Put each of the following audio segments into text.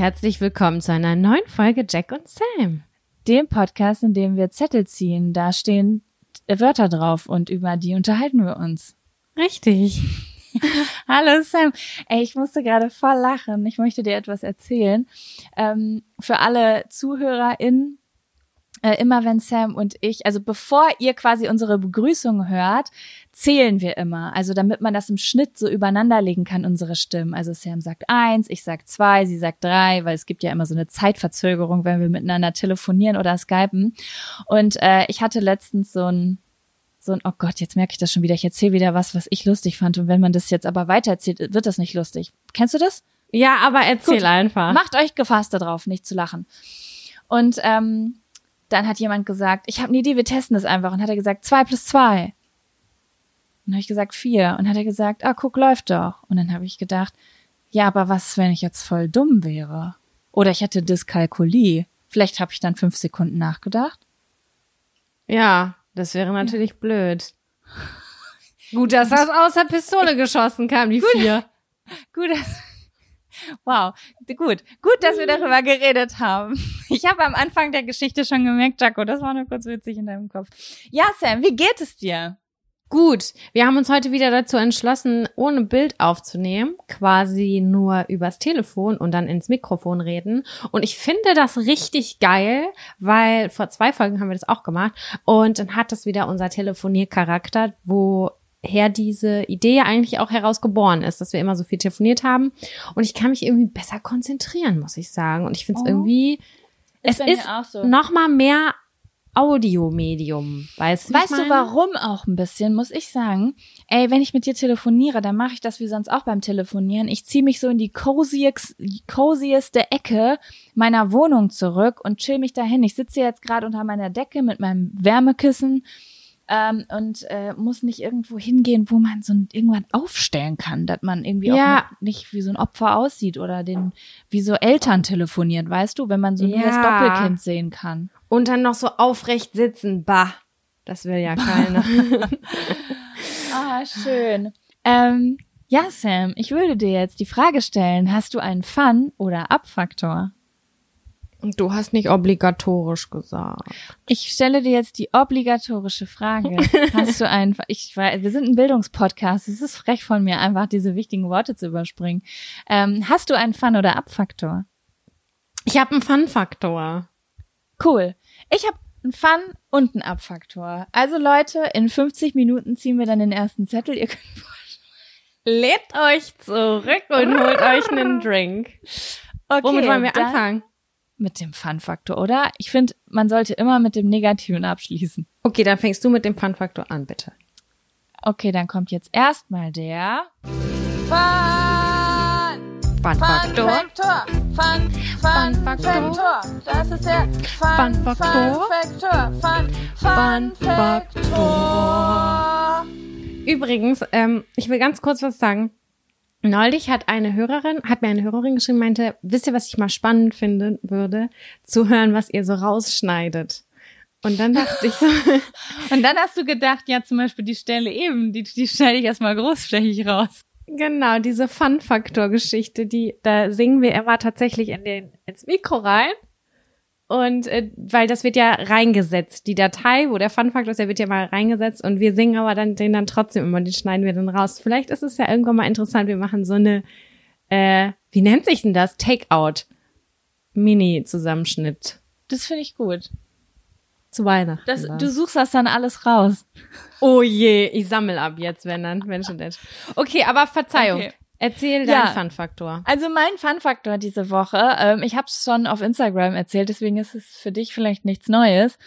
Herzlich willkommen zu einer neuen Folge Jack und Sam. Dem Podcast, in dem wir Zettel ziehen. Da stehen Wörter drauf und über die unterhalten wir uns. Richtig. Hallo Sam. Ey, ich musste gerade voll lachen. Ich möchte dir etwas erzählen. Ähm, für alle ZuhörerInnen, äh, immer wenn Sam und ich, also bevor ihr quasi unsere Begrüßung hört, zählen wir immer. Also damit man das im Schnitt so übereinander legen kann, unsere Stimmen. Also Sam sagt eins, ich sag zwei, sie sagt drei, weil es gibt ja immer so eine Zeitverzögerung, wenn wir miteinander telefonieren oder skypen. Und äh, ich hatte letztens so ein so ein, oh Gott, jetzt merke ich das schon wieder, ich erzähle wieder was, was ich lustig fand. Und wenn man das jetzt aber weitererzählt, wird das nicht lustig. Kennst du das? Ja, aber erzähl Gut. einfach. Macht euch gefasst darauf, nicht zu lachen. Und ähm, dann hat jemand gesagt, ich habe eine Idee, wir testen das einfach. Und hat er gesagt, zwei plus zwei. Und dann habe ich gesagt, vier. Und hat er gesagt, ah, guck, läuft doch. Und dann habe ich gedacht, ja, aber was, wenn ich jetzt voll dumm wäre? Oder ich hätte Dyskalkulie. Vielleicht habe ich dann fünf Sekunden nachgedacht. Ja, das wäre natürlich blöd. Gut, dass das aus der Pistole geschossen kam, die vier. Gut, dass, wow, gut, gut, dass wir darüber geredet haben. Ich habe am Anfang der Geschichte schon gemerkt, Jaco, das war nur kurz witzig in deinem Kopf. Ja, Sam, wie geht es dir? Gut, wir haben uns heute wieder dazu entschlossen, ohne Bild aufzunehmen, quasi nur übers Telefon und dann ins Mikrofon reden. Und ich finde das richtig geil, weil vor zwei Folgen haben wir das auch gemacht und dann hat das wieder unser Telefoniercharakter, woher diese Idee eigentlich auch herausgeboren ist, dass wir immer so viel telefoniert haben. Und ich kann mich irgendwie besser konzentrieren, muss ich sagen. Und ich finde es Oh. irgendwie, es bei mir ist so. noch mal mehr Audiomedium, weißt du? Weißt du warum auch ein bisschen, muss ich sagen? Ey, wenn ich mit dir telefoniere, dann mache ich das wie sonst auch beim Telefonieren. Ich ziehe mich so in die coziest, cozieste Ecke meiner Wohnung zurück und chill mich dahin. Ich sitze jetzt gerade unter meiner Decke mit meinem Wärmekissen ähm, und äh, muss nicht irgendwo hingehen, wo man so ein, irgendwann aufstellen kann, dass man irgendwie Ja. auch nicht wie so ein Opfer aussieht oder den wie so Eltern telefoniert, weißt du, wenn man so nur das Ja. Doppelkind sehen kann. Und dann noch so aufrecht sitzen. Bah. Das will ja keiner. Ah, schön. Ähm, ja, Sam, ich würde dir jetzt die Frage stellen, hast du einen Fun- oder Abfaktor? Und du hast nicht obligatorisch gesagt. Ich stelle dir jetzt die obligatorische Frage. Hast du einen, ich weiß, wir sind ein Bildungspodcast, es ist frech von mir, einfach diese wichtigen Worte zu überspringen. Ähm, hast du einen Fun- oder Abfaktor? Ich habe einen Fun-Faktor. Cool. Ich habe einen Fun- und einen Abfaktor. Also Leute, in 50 Minuten ziehen wir dann den ersten Zettel. Ihr könnt Lädt euch zurück und holt euch einen Drink. okay, Womit wollen wir anfangen? Mit dem Fun-Faktor, oder? Ich finde, man sollte immer mit dem Negativen abschließen. Okay, dann fängst du mit dem Fun-Faktor an, bitte. Okay, dann kommt jetzt erstmal der Fun, Fun-Faktor. Faktor. Fun, Fun Faktor. Das ist der Fun Fun, Faktor. Fun, Fun Faktor. Übrigens, ähm, ich will ganz kurz was sagen. Neulich hat eine Hörerin, hat mir eine Hörerin geschrieben, meinte, wisst ihr, was ich mal spannend finden würde? Zu hören, was ihr so rausschneidet. Und dann dachte ich so, Und dann hast du gedacht, ja, zum Beispiel die Stelle eben, die, die schneide ich erstmal großflächig raus. Genau, diese Fun-Faktor-Geschichte, die, da singen wir immer tatsächlich in den, ins Mikro rein. Und äh, weil das wird ja reingesetzt, die Datei, wo der Fun-Faktor ist, der wird ja mal reingesetzt und wir singen aber dann den dann trotzdem immer, den schneiden wir dann raus. Vielleicht ist es ja irgendwann mal interessant, wir machen so eine, äh, wie nennt sich denn das? Takeout. Mini-Zusammenschnitt Das finde ich gut. Zu Weihnachten. Das, du suchst das dann alles raus. oh je, ich sammel ab jetzt, wenn dann, Menschen denn. Okay, aber Verzeihung. Okay. Erzähl Ja. deinen Fun-Faktor. Also mein Fun-Faktor diese Woche, ähm, ich habe es schon auf Instagram erzählt, deswegen ist es für dich vielleicht nichts Neues.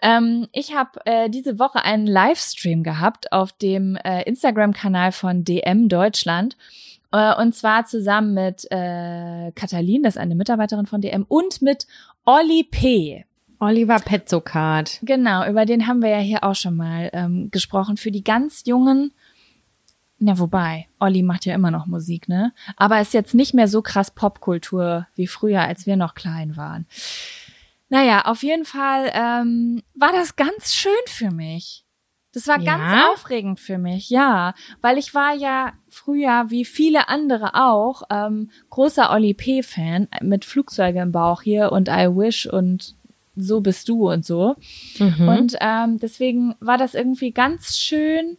Ähm, ich habe äh, diese Woche einen Livestream gehabt auf dem äh, Instagram-Kanal von DM Deutschland. Äh, und zwar zusammen mit äh, Katalin, das ist eine Mitarbeiterin von DM, und mit Olli P. Oliver Petzokat. Genau, über den haben wir ja hier auch schon mal ähm, gesprochen. Für die ganz Jungen, na wobei, Olli macht ja immer noch Musik, ne? Aber ist jetzt nicht mehr so krass Popkultur wie früher, als wir noch klein waren. Naja, auf jeden Fall ähm, war das ganz schön für mich. Das war Ja? ganz aufregend für mich, ja, weil ich war ja früher, wie viele andere auch, ähm, großer Oli P-Fan mit Flugzeuge im Bauch hier und I Wish und so bist du und so. Mhm. Und ähm, deswegen war das irgendwie ganz schön,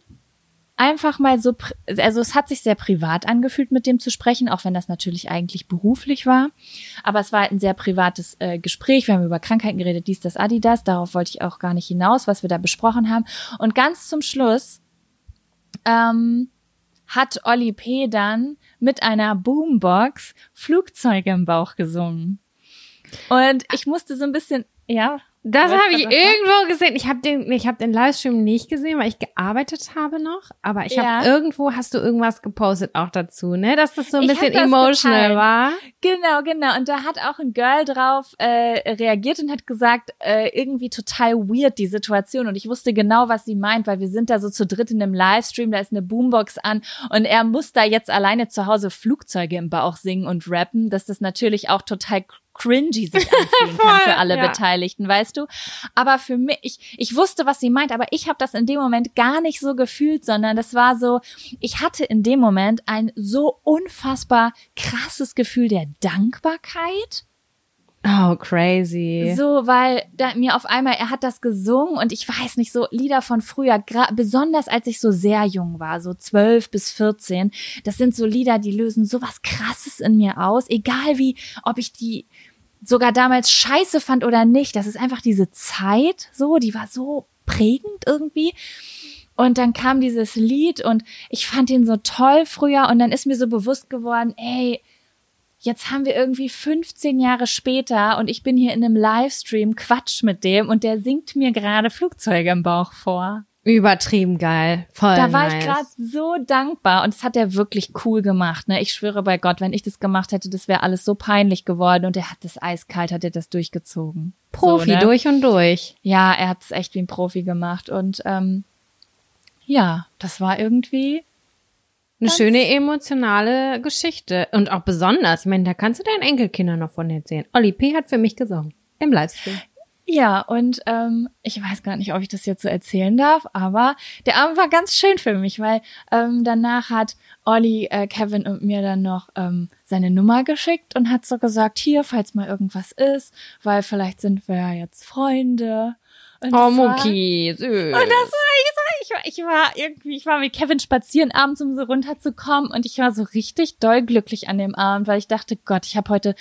einfach mal so, also es hat sich sehr privat angefühlt, mit dem zu sprechen, auch wenn das natürlich eigentlich beruflich war. Aber es war halt ein sehr privates äh, Gespräch. Wir haben über Krankheiten geredet, dies, das, Adidas. Darauf wollte ich auch gar nicht hinaus, was wir da besprochen haben. Und ganz zum Schluss ähm, hat Olli P. dann mit einer Boombox Flugzeuge im Bauch gesungen. Und ich musste so ein bisschen, ja. Das habe ich das war? irgendwo gesehen. Ich habe den, ich habe den Livestream nicht gesehen, weil ich gearbeitet habe noch. Aber ich Ja. habe irgendwo hast du irgendwas gepostet auch dazu, ne? Dass das so ein Ich bisschen emotional geteilt. war. Genau, genau. Und da hat auch ein Girl drauf äh, reagiert und hat gesagt, äh, irgendwie total weird die Situation. Und ich wusste genau, was sie meint, weil wir sind da so zu dritt in einem Livestream, da ist eine Boombox an und er muss da jetzt alleine zu Hause Flugzeuge im Bauch singen und rappen, dass das natürlich auch total cringy sich anfühlen kann für alle ja. Beteiligten, weißt du? Aber für mich, ich, ich wusste, was sie meint, aber ich habe das in dem Moment gar nicht so gefühlt, sondern das war so, ich hatte in dem Moment ein so unfassbar krasses Gefühl der Dankbarkeit. Oh, crazy. So, weil da mir auf einmal, er hat das gesungen und ich weiß nicht, so Lieder von früher, besonders als ich so sehr jung war, so zwölf bis 14, das sind so Lieder, die lösen sowas krasses in mir aus, egal wie, ob ich die sogar damals scheiße fand oder nicht, das ist einfach diese Zeit so, die war so prägend irgendwie. Und dann kam dieses Lied und ich fand ihn so toll früher und dann ist mir so bewusst geworden, ey, jetzt haben wir irgendwie 15 Jahre später und ich bin hier in einem Livestream, Quatsch mit dem und der singt mir gerade Flugzeuge im Bauch vor. Übertrieben geil. Voll Da war nice. ich gerade so dankbar und das hat er wirklich cool gemacht. Ne? Ich schwöre bei Gott, wenn ich das gemacht hätte, das wäre alles so peinlich geworden und er hat das eiskalt, hat er das durchgezogen. Profi so, ne? durch und durch. Ja, er hat es echt wie ein Profi gemacht und ähm, ja, das war irgendwie Eine schöne emotionale Geschichte. Und auch besonders, ich meine, da kannst du deinen Enkelkindern noch von erzählen. Olli P. hat für mich gesungen. Im Livestream. Ja, und ähm, ich weiß gar nicht, ob ich das jetzt so erzählen darf, aber der Abend war ganz schön für mich, weil ähm, danach hat Olli, äh, Kevin und mir dann noch ähm, seine Nummer geschickt und hat so gesagt, hier, falls mal irgendwas ist, weil vielleicht sind wir ja jetzt Freunde. Und Oh, Mucki, süß. Und das war, ich, ich, war, ich war irgendwie, ich war mit Kevin spazieren abends, um so runterzukommen und ich war so richtig doll glücklich an dem Abend, weil ich dachte, Gott, ich habe heute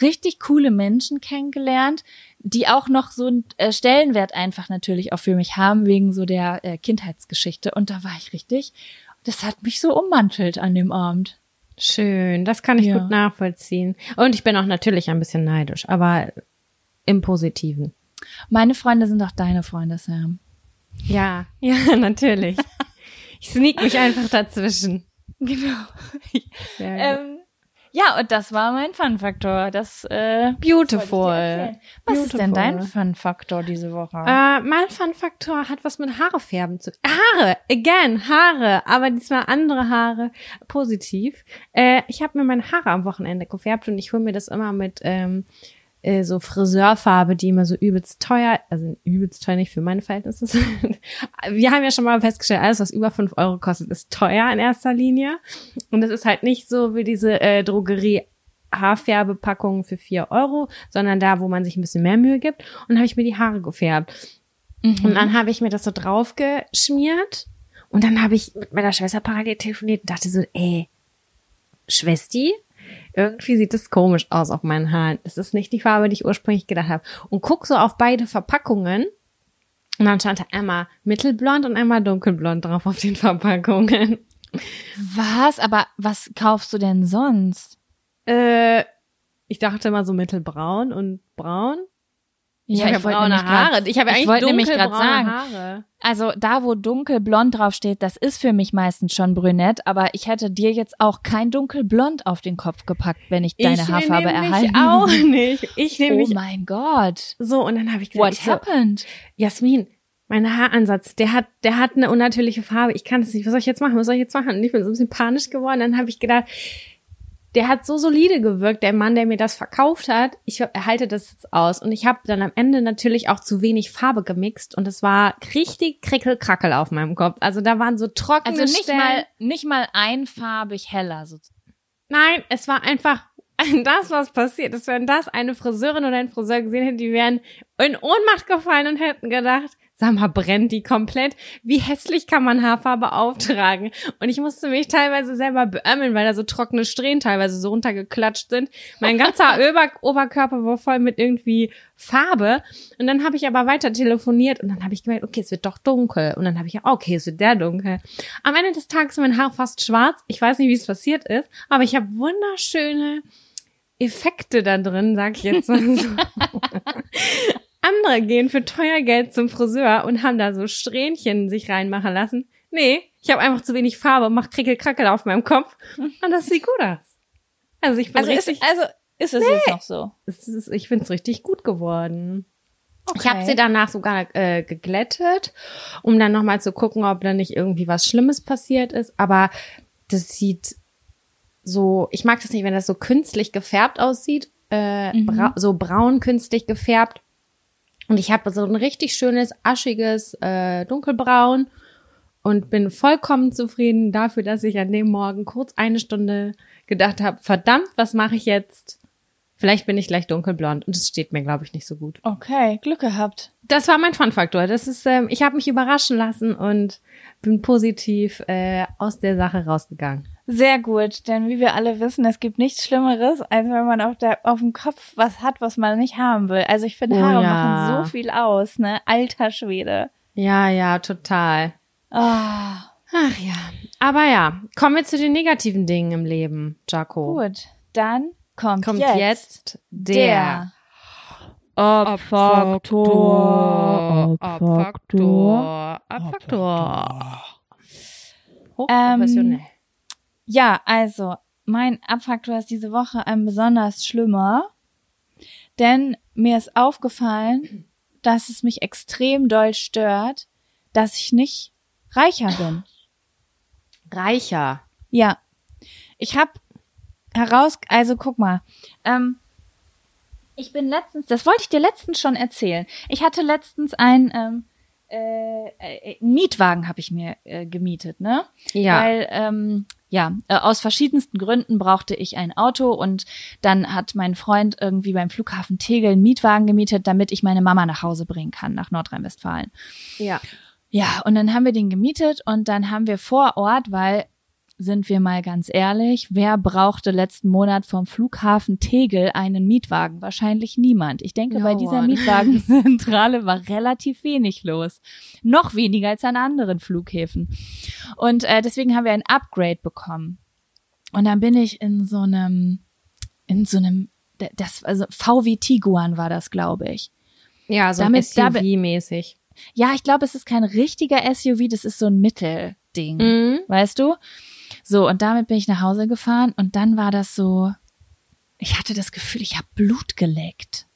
richtig coole Menschen kennengelernt, die auch noch so einen äh, Stellenwert einfach natürlich auch für mich haben, wegen so der äh, Kindheitsgeschichte. Und da war ich richtig, das hat mich so ummantelt an dem Abend. Schön, das kann ich Ja. gut nachvollziehen. Und ich bin auch natürlich ein bisschen neidisch, aber im Positiven. Meine Freunde sind auch deine Freunde, Sam. Ja, ja, natürlich. Ich sneak mich einfach dazwischen. Genau. Ähm, ja, und das war mein Fun-Faktor. Das äh, Beautiful. Was ist denn Beautiful. dein Fun-Faktor diese Woche? Äh, mein Fun-Faktor hat was mit Haarefärben zu Haare, again, Haare, aber diesmal andere Haare, positiv. Äh, ich habe mir meine Haare am Wochenende gefärbt und ich hole mir das immer mit ähm, äh, so Friseurfarbe, die immer so übelst teuer, also übelst teuer nicht für meine Verhältnisse. sind. Wir haben ja schon mal festgestellt, alles, was über fünf Euro kostet, ist teuer in erster Linie. Und es ist halt nicht so wie diese äh, Drogerie Haarfärbepackungen für vier Euro, sondern da, wo man sich ein bisschen mehr Mühe gibt. Und dann habe ich mir die Haare gefärbt. Und dann habe ich mir das so drauf geschmiert. Und dann habe ich mit meiner Schwester parallel telefoniert und dachte so, ey, Schwesti, irgendwie sieht das komisch aus auf meinen Haaren. Das ist nicht die Farbe, die ich ursprünglich gedacht habe. Und guck so auf beide Verpackungen. Und dann stand da einmal mittelblond und einmal dunkelblond drauf auf den Verpackungen. was? Aber was kaufst du denn sonst? Äh, ich dachte immer so mittelbraun und braun. Ich habe ja braune nämlich grad- Haare. Ich habe ja eigentlich wollte nämlich dunkelbraune sagen, Haare. Also da, wo dunkelblond draufsteht, das ist für mich meistens schon brünett, aber ich hätte dir jetzt auch kein dunkelblond auf den Kopf gepackt, wenn ich deine ich Haarfarbe erhalten auch nicht. Ich nehme Oh mein Gott. so und dann habe ich gesagt, What ich so, happened? Jasmin, mein Haaransatz, der hat, der hat eine unnatürliche Farbe. Ich kann das nicht. Was soll ich jetzt machen? Was soll ich jetzt machen? Und ich bin so ein bisschen panisch geworden. Dann habe ich gedacht, der hat so solide gewirkt, der Mann, der mir das verkauft hat. Ich erhalte das jetzt aus. Und ich habe dann am Ende natürlich auch zu wenig Farbe gemixt und es war richtig krickelkrackel auf meinem Kopf. Also da waren so trockene Also nicht Stellen. mal, nicht mal einfarbig heller. Nein, es war einfach das, was passiert ist. Wenn das eine Friseurin oder ein Friseur gesehen hätte, die wären in Ohnmacht gefallen und hätten gedacht, sag mal, brennt die komplett? Wie hässlich kann man Haarfarbe auftragen? Und ich musste mich teilweise selber beömmeln, weil da so trockene Strähnen teilweise so runtergeklatscht sind. Mein ganzer Ober Oberkörper war voll mit irgendwie Farbe. Und dann habe ich aber weiter telefoniert und dann habe ich gemerkt, okay, es wird doch dunkel. Und dann habe ich ja, okay, es wird der dunkel. Am Ende des Tages ist mein Haar fast schwarz. Ich weiß nicht, wie es passiert ist, aber ich habe wunderschöne Effekte da drin, sag ich jetzt mal so. Andere gehen für teuer Geld zum Friseur und haben da so Strähnchen sich reinmachen lassen. Nee, ich habe einfach zu wenig Farbe und mach Krickelkrackel auf meinem Kopf. Und das sieht gut aus. Also ich bin Also ist, richtig, also ist es jetzt noch so? ist, ich finde es richtig gut geworden. Okay. Ich habe sie danach sogar äh, geglättet, um dann nochmal zu gucken, ob da nicht irgendwie was Schlimmes passiert ist. Aber das sieht so, ich mag das nicht, wenn das so künstlich gefärbt aussieht, äh, Mhm. bra so braun künstlich gefärbt. Und ich habe so ein richtig schönes, aschiges äh, Dunkelbraun und bin vollkommen zufrieden dafür, dass ich an dem Morgen kurz eine Stunde gedacht habe, verdammt, was mache ich jetzt? Vielleicht bin ich gleich dunkelblond und es steht mir, glaube ich, nicht so gut. Okay, Glück gehabt. Das war mein Fun-Faktor. Das ist, ähm, ich habe mich überraschen lassen und bin positiv äh, aus der Sache rausgegangen. Sehr gut, denn wie wir alle wissen, es gibt nichts Schlimmeres, als wenn man auf, der, auf dem Kopf was hat, was man nicht haben will. Also ich finde, Oh Haare ja. machen so viel aus, ne? Alter Schwede. Ja, ja, total. Ah, Ach ja. Aber ja, kommen wir zu den negativen Dingen im Leben, Jaco. gut. Dann kommt, Kommt jetzt, jetzt, der Abfaktor. Abfaktor. Abfaktor. Hochprofessionell. Ja, also mein Abfaktor ist diese Woche ein besonders schlimmer, denn mir ist aufgefallen, dass es mich extrem doll stört, dass ich nicht reicher bin. Reicher. Ja, ich habe heraus, also guck mal, ähm, ich bin letztens, das wollte ich dir letztens schon erzählen. Ich hatte letztens ein ähm, äh, äh, Mietwagen habe ich mir äh, gemietet, ne? Ja. Weil ähm, ja äh, aus verschiedensten Gründen brauchte ich ein Auto und dann hat mein Freund irgendwie beim Flughafen Tegel einen Mietwagen gemietet, damit ich meine Mama nach Hause bringen kann nach Nordrhein-Westfalen. ja. Ja, und dann haben wir den gemietet und dann haben wir vor Ort, weil sind wir mal ganz ehrlich, wer brauchte letzten Monat vom Flughafen Tegel einen Mietwagen? Wahrscheinlich niemand. Ich denke, No bei dieser one. Mietwagenzentrale war relativ wenig los. Noch weniger als an anderen Flughäfen. Und äh, deswegen haben wir ein Upgrade bekommen. Und dann bin ich in so einem, in so einem, das, also VW Tiguan war das, glaube ich. Ja, so Damit- SUV-mäßig. Ja, ich glaube, es ist kein richtiger SUV, das ist so ein Mittelding. Mhm. Weißt du? So, und damit bin ich nach Hause gefahren und dann war das so, ich hatte das Gefühl, ich habe Blut geleckt.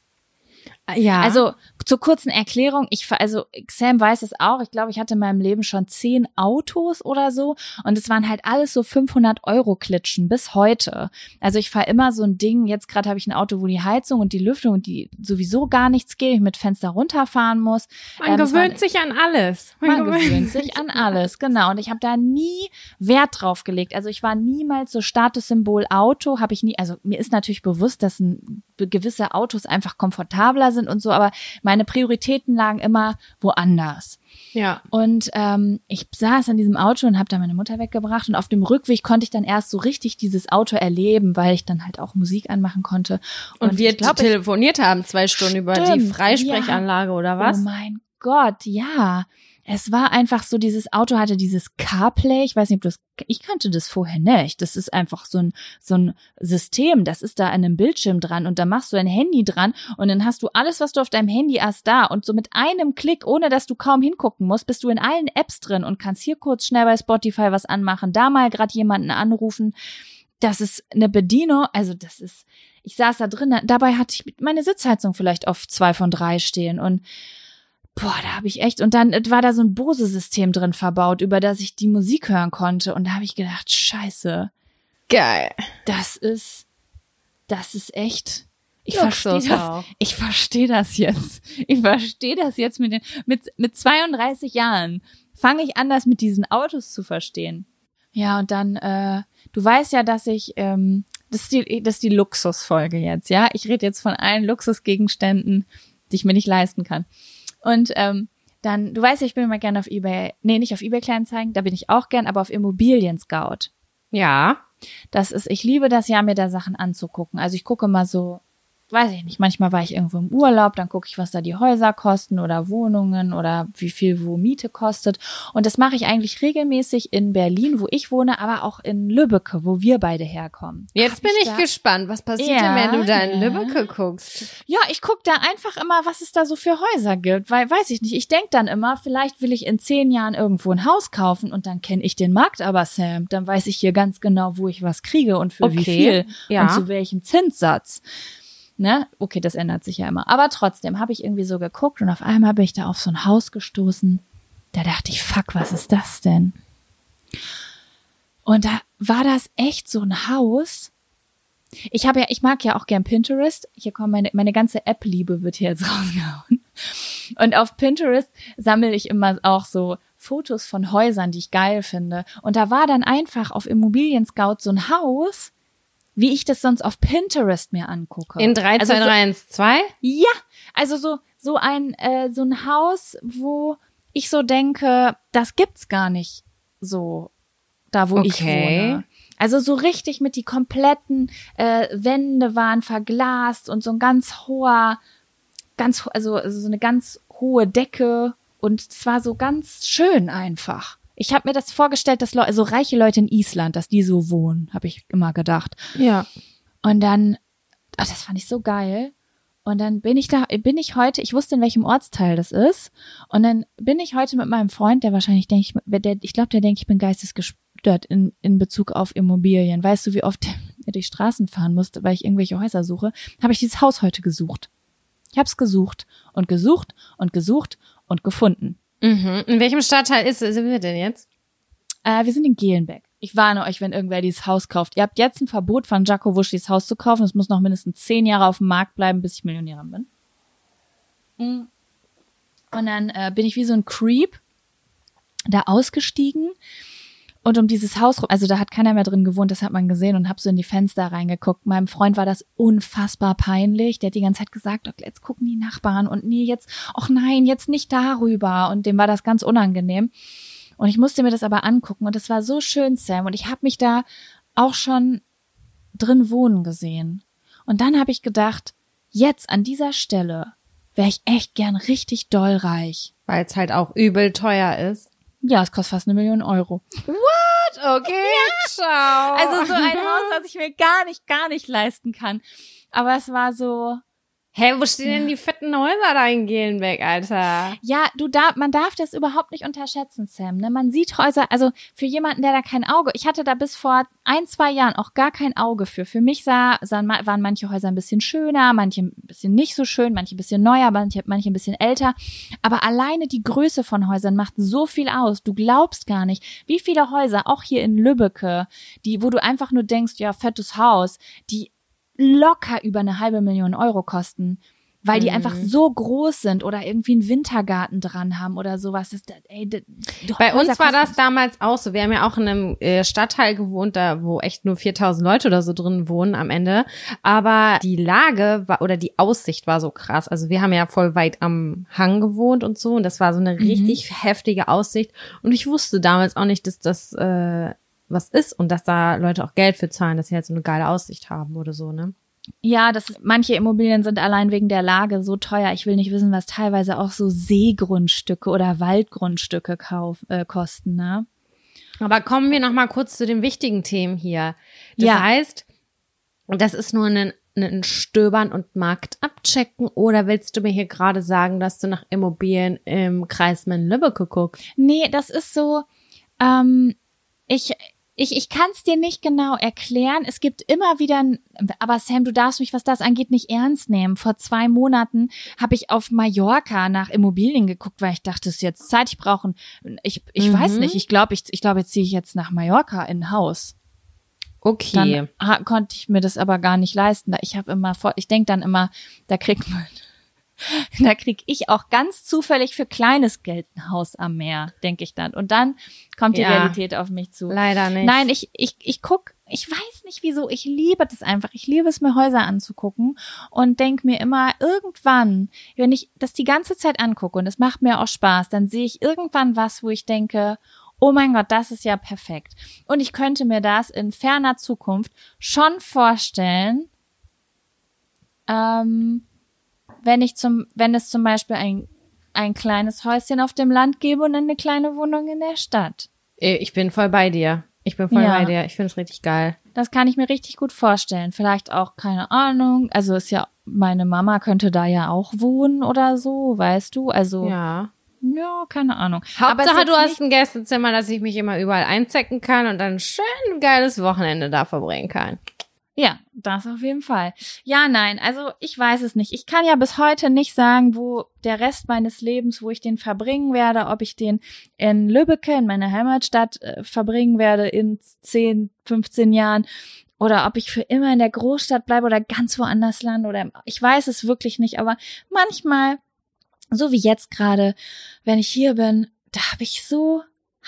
Ja. Also zur kurzen Erklärung, ich also Sam weiß es auch. Ich glaube, ich hatte in meinem Leben schon zehn Autos oder so und es waren halt alles so 500 Euro Klitschen bis heute. Also ich fahre immer so ein Ding. Jetzt gerade habe ich ein Auto, wo die Heizung und die Lüftung und die sowieso gar nichts geht, ich mit Fenster runterfahren muss. man ähm, gewöhnt sich an alles. Man gewöhnt sich an alles, genau. Und ich habe da nie Wert drauf gelegt. Also ich war niemals so Statussymbol Auto, habe ich nie. Also mir ist natürlich bewusst, dass ein, gewisse Autos einfach komfortabler sind und so, aber meine Prioritäten lagen immer woanders. Ja. Und ähm, ich saß in diesem Auto und habe da meine Mutter weggebracht und auf dem Rückweg konnte ich dann erst so richtig dieses Auto erleben, weil ich dann halt auch Musik anmachen konnte. Und, wir ich glaub, telefoniert haben zwei Stunden über die Stimmt, Freisprechanlage oder was? Oh mein Gott, ja. Es war einfach so, dieses Auto hatte dieses CarPlay. Ich weiß nicht, ob das, ich kannte das vorher nicht. Das ist einfach so ein, so ein System. Das ist da an einem Bildschirm dran und da machst du dein Handy dran und dann hast du alles, was du auf deinem Handy hast, da und so mit einem Klick, ohne dass du kaum hingucken musst, bist du in allen Apps drin und kannst hier kurz schnell bei Spotify was anmachen, da mal gerade jemanden anrufen. Das ist eine Bedienung, also das ist, ich saß da drin, dabei hatte ich meine Sitzheizung vielleicht auf zwei von drei stehen und Boah, da habe ich echt. Und dann äh, war da so ein Bose-System drin verbaut, über das ich die Musik hören konnte. Und da habe ich gedacht, scheiße. Geil. Das ist, das ist echt. Ich verstehe das. auch. Ich verstehe das jetzt. Ich verstehe das jetzt mit den, mit, mit 32 Jahren fange ich an, das mit diesen Autos zu verstehen. Ja, und dann, äh, du weißt ja, dass ich, ähm, das ist die, das ist die Luxusfolge jetzt, ja. Ich rede jetzt von allen Luxusgegenständen, die ich mir nicht leisten kann. Und ähm, dann, du weißt ja, ich bin immer gerne auf eBay, nee, nicht auf eBay Kleinanzeigen, da bin ich auch gern, aber auf Immobilien Scout. Ja. Das ist, ich liebe das ja, mir da Sachen anzugucken. Also ich gucke mal so, weiß ich nicht, manchmal war ich irgendwo im Urlaub, dann gucke ich, was da die Häuser kosten oder Wohnungen oder wie viel wo Miete kostet. Und das mache ich eigentlich regelmäßig in Berlin, wo ich wohne, aber auch in Lübbecke, wo wir beide herkommen. Jetzt bin ich, da- gespannt. Was passiert Ja, denn, wenn du da in ja. Lübbecke guckst? Ja, ich guck da einfach immer, was es da so für Häuser gibt, weil weiß ich nicht. Ich denk dann immer, vielleicht will ich in zehn Jahren irgendwo ein Haus kaufen und dann kenne ich den Markt aber, Sam. Dann weiß ich hier ganz genau, wo ich was kriege und für wie Okay, viel ja. und zu welchem Zinssatz. Ne? Okay, das ändert sich ja immer. Aber trotzdem habe ich irgendwie so geguckt und auf einmal bin ich da auf so ein Haus gestoßen. Da dachte ich, fuck, was ist das denn? Und da war das echt so ein Haus. Ich habe ja, ich mag ja auch gern Pinterest. Hier kommt meine, meine ganze App-Liebe wird hier jetzt rausgehauen. Und auf Pinterest sammle ich immer auch so Fotos von Häusern, die ich geil finde. Und da war dann einfach auf Immobilien Scout so ein Haus, wie ich das sonst auf Pinterest mir angucke. In 3, Also 2, so- 3, 1, 2? ja, also so so ein äh, so ein Haus, wo ich so denke, das gibt's gar nicht so da, wo ich Okay. wohne. Also so richtig mit die kompletten äh, Wände waren verglast und so ein ganz hoher, ganz also, also so eine ganz hohe Decke und es war so ganz schön einfach. Ich habe mir das vorgestellt, dass Leute, also reiche Leute in Island, dass die so wohnen, habe ich immer gedacht. Ja. Und dann, ach, das fand ich so geil. Und dann bin ich da, bin ich heute, ich wusste, in welchem Ortsteil das ist. Und dann bin ich heute mit meinem Freund, der wahrscheinlich denkt, ich, der, ich glaube, der denkt, ich bin geistesgestört in, in Bezug auf Immobilien. Weißt du, wie oft er durch Straßen fahren musste, weil ich irgendwelche Häuser suche? Habe ich dieses Haus heute gesucht. Ich habe es gesucht und gesucht und gesucht und gefunden. Mhm. In welchem Stadtteil ist, sind wir denn jetzt? Äh, wir sind in Gelenbeck. Ich warne euch, wenn irgendwer dieses Haus kauft. Ihr habt jetzt ein Verbot von Jaco Wusch, dieses Haus zu kaufen. Es muss noch mindestens zehn Jahre auf dem Markt bleiben, bis ich Millionärin bin. Mm. Und dann äh, bin ich wie so ein Creep da ausgestiegen und um dieses Haus rum, also da hat keiner mehr drin gewohnt, das hat man gesehen und hab so in die Fenster reingeguckt. Meinem Freund war das unfassbar peinlich. Der hat die ganze Zeit gesagt, "Oh, jetzt gucken die Nachbarn und nee, jetzt, ach nein, jetzt nicht darüber. Und dem war das ganz unangenehm. Und ich musste mir das aber angucken und es war so schön, Sam. Und ich habe mich da auch schon drin wohnen gesehen. Und dann habe ich gedacht, jetzt an dieser Stelle wäre ich echt gern richtig doll reich. Weil es halt auch übel teuer ist. Ja, es kostet fast eine Million Euro. Okay, ciao. Also so ein Haus, das ich mir gar nicht, gar nicht leisten kann. Aber es war so, Hä, wo stehen denn die fetten Häuser da in Gelenbeck, Alter? ja, du darf, man darf das überhaupt nicht unterschätzen, Sam. Ne? Man sieht Häuser, also für jemanden, der da kein Auge, ich hatte da bis vor ein, zwei Jahren auch gar kein Auge für. Für mich sah, sahen, waren manche Häuser ein bisschen schöner, manche ein bisschen nicht so schön, manche ein bisschen neuer, manche, manche ein bisschen älter. Aber alleine die Größe von Häusern macht so viel aus. Du glaubst gar nicht, wie viele Häuser, auch hier in Lübbecke, die, wo du einfach nur denkst, ja, fettes Haus, die locker über eine halbe Million Euro kosten, weil die Mhm. einfach so groß sind oder irgendwie einen Wintergarten dran haben oder sowas. Das, ey, d- d- Bei uns war das damals auch so. Wir haben ja auch in einem äh, Stadtteil gewohnt, da wo echt nur 4000 Leute oder so drin wohnen am Ende. Aber die Lage war oder die Aussicht war so krass. Also wir haben ja voll weit am Hang gewohnt und so. Und das war so eine richtig heftige Aussicht. Und ich wusste damals auch nicht, dass das äh, was ist und dass da Leute auch Geld für zahlen, dass sie halt so eine geile Aussicht haben oder so, ne? Ja, das ist, manche Immobilien sind allein wegen der Lage so teuer. Ich will nicht wissen, was teilweise auch so Seegrundstücke oder Waldgrundstücke kauf, äh, kosten, ne? Aber kommen wir noch mal kurz zu den wichtigen Themen hier. Das Ja. heißt, das ist nur ein, ein Stöbern und Markt abchecken oder willst du mir hier gerade sagen, dass du nach Immobilien im Kreis Lübbecke guckst? Nee, das ist so, ähm, ich, ich, ich kann es dir nicht genau erklären. Es gibt immer wieder, ein, aber Sam, du darfst mich, was das angeht, nicht ernst nehmen. Vor zwei Monaten habe ich auf Mallorca nach Immobilien geguckt, weil ich dachte, es ist jetzt Zeit, ich brauche, ein- ich, ich Mhm. weiß nicht, ich glaube, ich, ich glaube, jetzt ziehe ich jetzt nach Mallorca in ein Haus. Okay. Dann konnte ich mir das aber gar nicht leisten. Ich habe immer vor, ich denk dann immer, da kriegt man, da krieg ich auch ganz zufällig für kleines Geld ein Haus am Meer, denke ich dann. Und dann kommt die Ja. Realität auf mich zu. Leider nicht. Nein, ich, ich, ich guck, ich weiß nicht wieso, ich liebe das einfach. Ich liebe es, mir Häuser anzugucken und denk mir immer, irgendwann, wenn ich das die ganze Zeit angucke und es macht mir auch Spaß, dann sehe ich irgendwann was, wo ich denke, oh mein Gott, das ist ja perfekt. Und ich könnte mir das in ferner Zukunft schon vorstellen, ähm, wenn ich zum, wenn es zum Beispiel ein, ein kleines Häuschen auf dem Land gäbe und eine kleine Wohnung in der Stadt. Äh, Ich bin voll bei dir. Ich bin voll Ja. bei dir. Ich finde es richtig geil. Das kann ich mir richtig gut vorstellen. Vielleicht auch, keine Ahnung. Also ist ja, meine Mama könnte da ja auch wohnen oder so, weißt du? Also, ja, Ja. keine Ahnung. Hauptsache, ist du hast ein Gästezimmer, dass ich mich immer überall einzecken kann und dann schön ein geiles Wochenende da verbringen kann. Ja, das auf jeden Fall. Ja, nein, also ich weiß es nicht. Ich kann ja bis heute nicht sagen, wo der Rest meines Lebens, wo ich den verbringen werde, ob ich den in Lübbecke, in meiner Heimatstadt, äh, verbringen werde in 10, 15 Jahren oder ob ich für immer in der Großstadt bleibe oder ganz woanders lande oder ich weiß es wirklich nicht, aber manchmal, so wie jetzt gerade, wenn ich hier bin, da habe ich so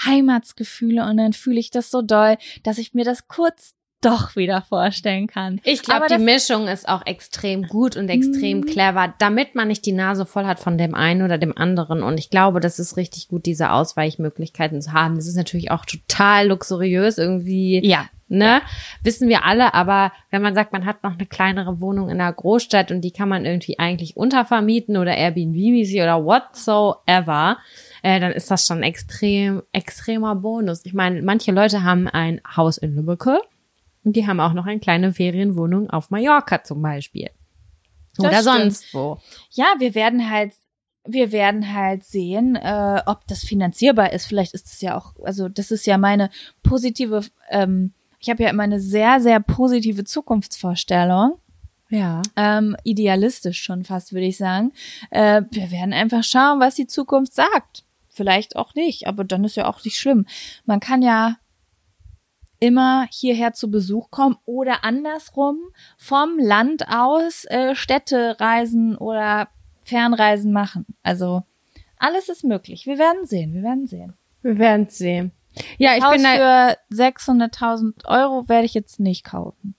Heimatsgefühle und dann fühle ich das so doll, dass ich mir das kurz doch wieder vorstellen kann. Ich glaube, die Mischung ist auch extrem gut und extrem Mhm. clever, damit man nicht die Nase voll hat von dem einen oder dem anderen. Und ich glaube, das ist richtig gut, diese Ausweichmöglichkeiten zu haben. Das ist natürlich auch total luxuriös irgendwie. Ja, Ne? Wissen wir alle, aber wenn man sagt, man hat noch eine kleinere Wohnung in einer Großstadt und die kann man irgendwie eigentlich untervermieten oder Airbnb-mäßig oder whatsoever, äh, dann ist das schon extrem, extremer Bonus. Ich meine, manche Leute haben ein Haus in Lübbecke und die haben auch noch eine kleine Ferienwohnung auf Mallorca zum Beispiel. Das Oder stimmt. sonst wo. Ja, wir werden halt, wir werden halt sehen, äh, ob das finanzierbar ist. Vielleicht ist es ja auch, also das ist ja meine positive, ähm, ich habe ja immer eine sehr, sehr positive Zukunftsvorstellung. Ja. Ähm, idealistisch schon fast, würde ich sagen. Äh, wir werden einfach schauen, was die Zukunft sagt. Vielleicht auch nicht, aber dann ist ja auch nicht schlimm. Man kann ja immer hierher zu Besuch kommen oder andersrum vom Land aus äh, Städtereisen oder Fernreisen machen. Also alles ist möglich. Wir werden sehen, wir werden sehen. Wir werden sehen. Ja, ich Haus bin da. für 600.000 Euro werde ich jetzt nicht kaufen.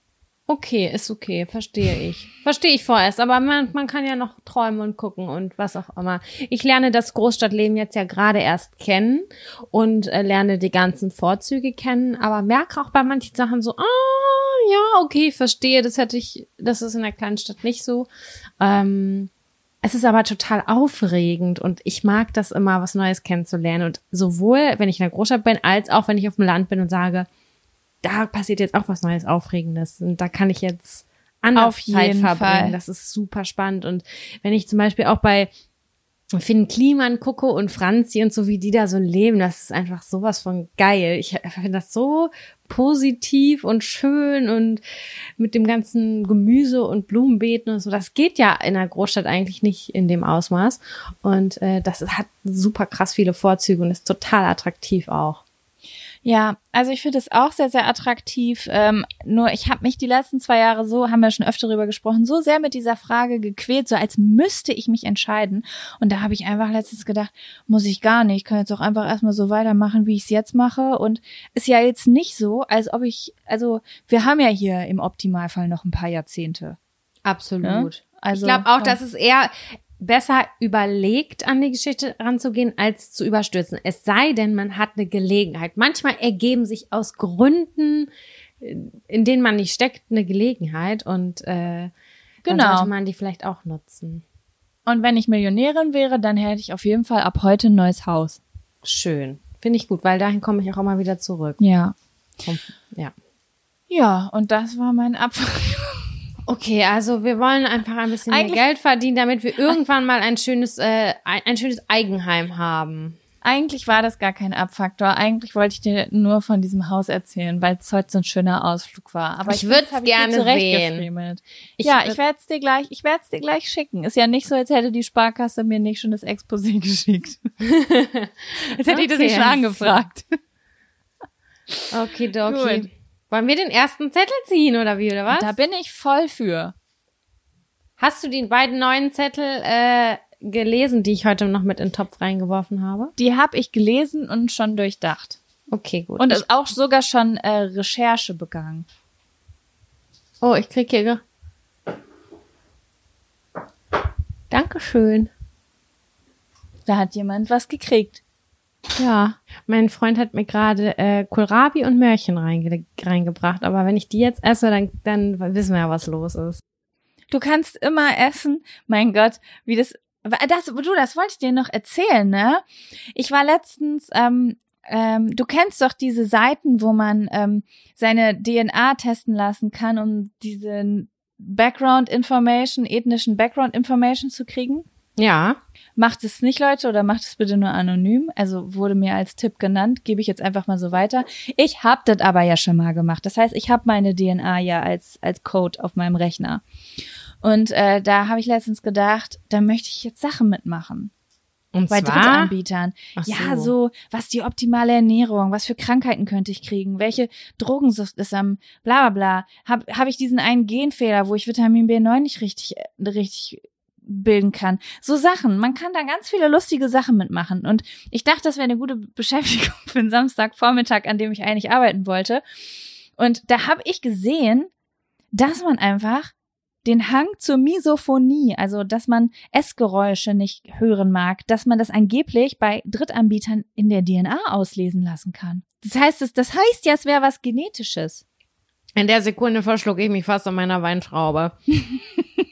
Okay, ist okay, verstehe ich. Verstehe ich vorerst, aber man, man kann ja noch träumen und gucken und was auch immer. Ich lerne das Großstadtleben jetzt ja gerade erst kennen und äh, lerne die ganzen Vorzüge kennen, aber merke auch bei manchen Sachen so, ah, ja, okay, verstehe, das hätte ich, das ist in der kleinen Stadt nicht so. Ähm, es ist aber total aufregend und ich mag das immer, was Neues kennenzulernen und sowohl, wenn ich in der Großstadt bin, als auch, wenn ich auf dem Land bin und sage, da passiert jetzt auch was Neues, Aufregendes. Und da kann ich jetzt anders Auf Zeit jeden verbringen. Fall. Das ist super spannend. Und wenn ich zum Beispiel auch bei Finn Kliman gucke und Franzi und so, wie die da so leben, das ist einfach sowas von geil. Ich finde das so positiv und schön und mit dem ganzen Gemüse und Blumenbeeten und so. Das geht ja in der Großstadt eigentlich nicht in dem Ausmaß. Und äh, das hat super krass viele Vorzüge und ist total attraktiv auch. Ja, also ich finde es auch sehr, sehr attraktiv. Ähm, nur ich habe mich die letzten zwei Jahre so, haben wir schon öfter darüber gesprochen, so sehr mit dieser Frage gequält, so als müsste ich mich entscheiden. Und da habe ich einfach letztens gedacht, muss ich gar nicht. Ich kann jetzt auch einfach erstmal so weitermachen, wie ich es jetzt mache. Und ist ja jetzt nicht so, als ob ich, also wir haben ja hier im Optimalfall noch ein paar Jahrzehnte. Absolut. Ne? Also, ich glaube auch, dass es eher besser überlegt, an die Geschichte ranzugehen, als zu überstürzen. Es sei denn, man hat eine Gelegenheit. Manchmal ergeben sich aus Gründen, in denen man nicht steckt, eine Gelegenheit und äh, dann Genau. sollte man die vielleicht auch nutzen. Und wenn ich Millionärin wäre, dann hätte ich auf jeden Fall ab heute ein neues Haus. Schön. Finde ich gut, weil dahin komme ich auch immer wieder zurück. Ja. Ja. Ja, und das war mein Abfall. Okay, also wir wollen einfach ein bisschen Eigentlich- mehr Geld verdienen, damit wir irgendwann mal ein schönes, äh, ein, ein schönes Eigenheim haben. Eigentlich war das gar kein Abfaktor. Eigentlich wollte ich dir nur von diesem Haus erzählen, weil es heute so ein schöner Ausflug war. Aber Ich ich dir gerne zurechtgefriemelt. Ich ja, ich werde es dir gleich, ich werde es dir gleich schicken. Ist ja nicht so, als hätte die Sparkasse mir nicht schon das Exposé geschickt. als hätte ich das nicht Okay. schon angefragt. Okay, Doki. Wollen wir den ersten Zettel ziehen oder wie, oder was? Da bin ich voll für. Hast du die beiden neuen Zettel äh, gelesen, die ich heute noch mit in den Topf reingeworfen habe? Die habe ich gelesen und schon durchdacht. Okay, gut. Und ist auch sogar schon äh, Recherche begangen. oh, ich krieg hier. Dankeschön. Da hat jemand was gekriegt. Ja, mein Freund hat mir gerade äh, Kohlrabi und Möhrchen reinge reingebracht, aber wenn ich die jetzt esse, dann, dann wissen wir ja, was los ist. Du kannst immer essen. Mein Gott, wie das. Das, du, das wollte ich dir noch erzählen, ne? Ich war letztens, ähm, ähm, du kennst doch diese Seiten, wo man ähm, seine DNA testen lassen kann, um diesen Background Information, ethnischen Background Information zu kriegen. Ja, Macht es nicht, Leute, oder macht es bitte nur anonym. Also wurde mir als Tipp genannt, gebe ich jetzt einfach mal so weiter. Ich habe das aber ja schon mal gemacht. Das heißt, ich habe meine DNA ja als, als Code auf meinem Rechner. Und äh, da habe ich letztens gedacht, da möchte ich jetzt Sachen mitmachen. und Bei zwar, Drittanbietern. Ach Ja, so. so, was die optimale Ernährung, was für Krankheiten könnte ich kriegen, welche Drogensucht ist am, bla bla bla. Habe hab ich diesen einen Genfehler, wo ich Vitamin B9 nicht richtig, äh, richtig bilden kann. So Sachen. Man kann da ganz viele lustige Sachen mitmachen. Und ich dachte, das wäre eine gute Beschäftigung für einen Samstagvormittag, an dem ich eigentlich arbeiten wollte. Und da habe ich gesehen, dass man einfach den Hang zur Misophonie, also dass man Essgeräusche nicht hören mag, dass man das angeblich bei Drittanbietern in der DNA auslesen lassen kann. Das heißt, das heißt ja, es wäre was Genetisches. in der Sekunde verschluck ich mich fast an meiner Weinschraube.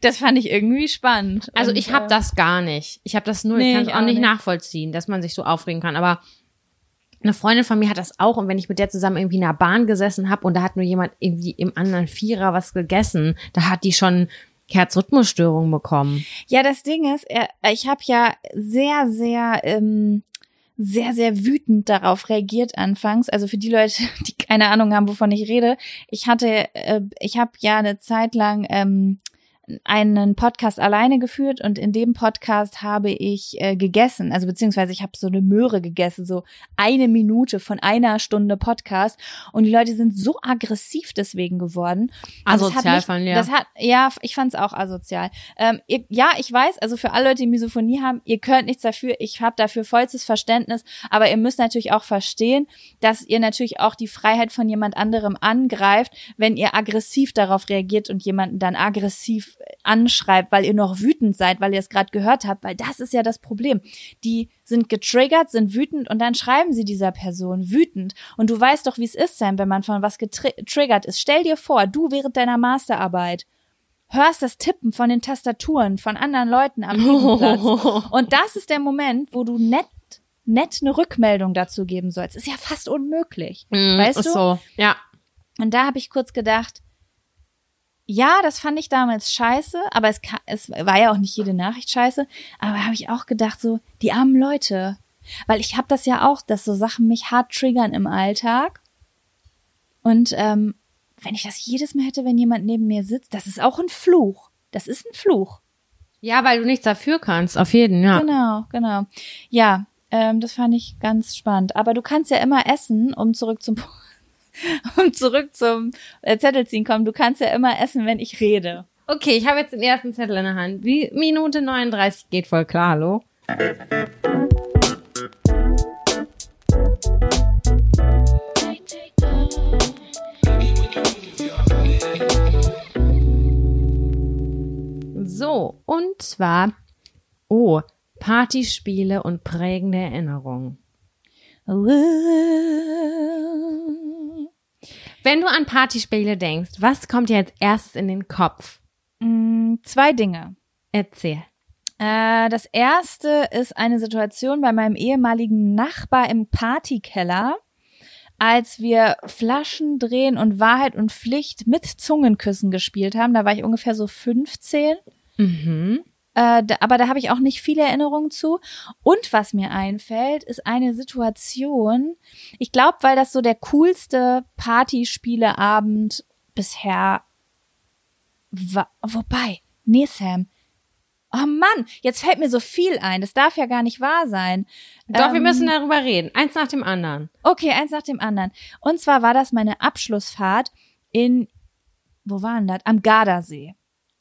Das fand ich irgendwie spannend. Also Und, ich habe äh, das gar nicht. Ich habe das nur, Nee, ich kann ich es auch auch nicht nachvollziehen, dass man sich so aufregen kann. Aber eine Freundin von mir hat das auch und wenn ich mit der zusammen irgendwie in der Bahn gesessen habe und da hat nur jemand irgendwie im anderen Vierer was gegessen, da hat die schon Herzrhythmusstörungen bekommen. Ja, das Ding ist, ich habe ja sehr, sehr, ähm, sehr, sehr wütend darauf reagiert anfangs. Also für die Leute, die keine Ahnung haben, wovon ich rede. Ich hatte, äh, ich habe ja eine Zeit lang ähm, einen Podcast alleine geführt und in dem Podcast habe ich äh, gegessen, also beziehungsweise ich habe so eine Möhre gegessen, so eine Minute von einer Stunde Podcast und die Leute sind so aggressiv deswegen geworden. Asozial von dir. Das hat, ja, ich fand es auch asozial. Ähm, ihr, ja, ich weiß, also für alle Leute, die Misophonie haben, ihr könnt nichts dafür. Ich habe dafür vollstes Verständnis, aber ihr müsst natürlich auch verstehen, dass ihr natürlich auch die Freiheit von jemand anderem angreift, wenn ihr aggressiv darauf reagiert und jemanden dann aggressiv anschreibt, weil ihr noch wütend seid, weil ihr es gerade gehört habt, weil das ist ja das Problem. Die sind getriggert, sind wütend und dann schreiben sie dieser Person wütend. Und du weißt doch, wie es ist, Sam, wenn man von was getriggert ist. Stell dir vor, du während deiner Masterarbeit hörst das Tippen von den Tastaturen von anderen Leuten am Nebenplatz. Und das ist der Moment, wo du nett, nett eine Rückmeldung dazu geben sollst. Ist ja fast unmöglich. Mm, weißt du? So, ja. Und da habe ich kurz gedacht, ja, das fand ich damals scheiße, aber es, es war ja auch nicht jede Nachricht scheiße. Aber habe ich auch gedacht, so, die armen Leute. Weil ich habe das ja auch, dass so Sachen mich hart triggern im Alltag. Und ähm, wenn ich das jedes Mal hätte, wenn jemand neben mir sitzt, das ist auch ein Fluch. Das ist ein Fluch. Ja, weil du nichts dafür kannst, auf jeden, ja. Genau, genau. Ja, ähm, das fand ich ganz spannend. Aber du kannst ja immer essen, um zurück zum um zurück zum äh, Zettel ziehen kommen. Du kannst ja immer essen, wenn ich rede. Okay, ich habe jetzt den ersten Zettel in der Hand. Wie Minute 39 geht voll klar, hallo? So, und zwar, oh, Partyspiele und prägende Erinnerungen. Wenn du an Partyspiele denkst, was kommt dir als erstes in den Kopf? Mm, Zwei Dinge. Erzähl. Äh, das erste ist eine Situation bei meinem ehemaligen Nachbar im Partykeller, als wir Flaschen drehen und Wahrheit und Pflicht mit Zungenküssen gespielt haben. Da war ich ungefähr so 15. Mhm. Äh, da, aber da habe ich auch nicht viele Erinnerungen zu. Und was mir einfällt, ist eine Situation, ich glaube, weil das so der coolste Partyspieleabend bisher war. Wobei, nee, Sam, Oh Mann, jetzt fällt mir so viel ein. Das darf ja gar nicht wahr sein. Doch, Ähm, wir müssen darüber reden. Eins nach dem anderen. Okay, eins nach dem anderen. Und zwar war das meine Abschlussfahrt in, wo war denn das? Am Gardasee.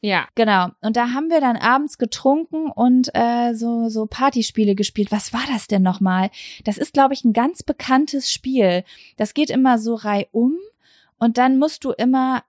Ja. Genau. Und da haben wir dann abends getrunken und äh, so so Partyspiele gespielt. Was war das denn nochmal? Das ist, glaube ich, ein ganz bekanntes Spiel. Das geht immer so reihum und dann musst du immer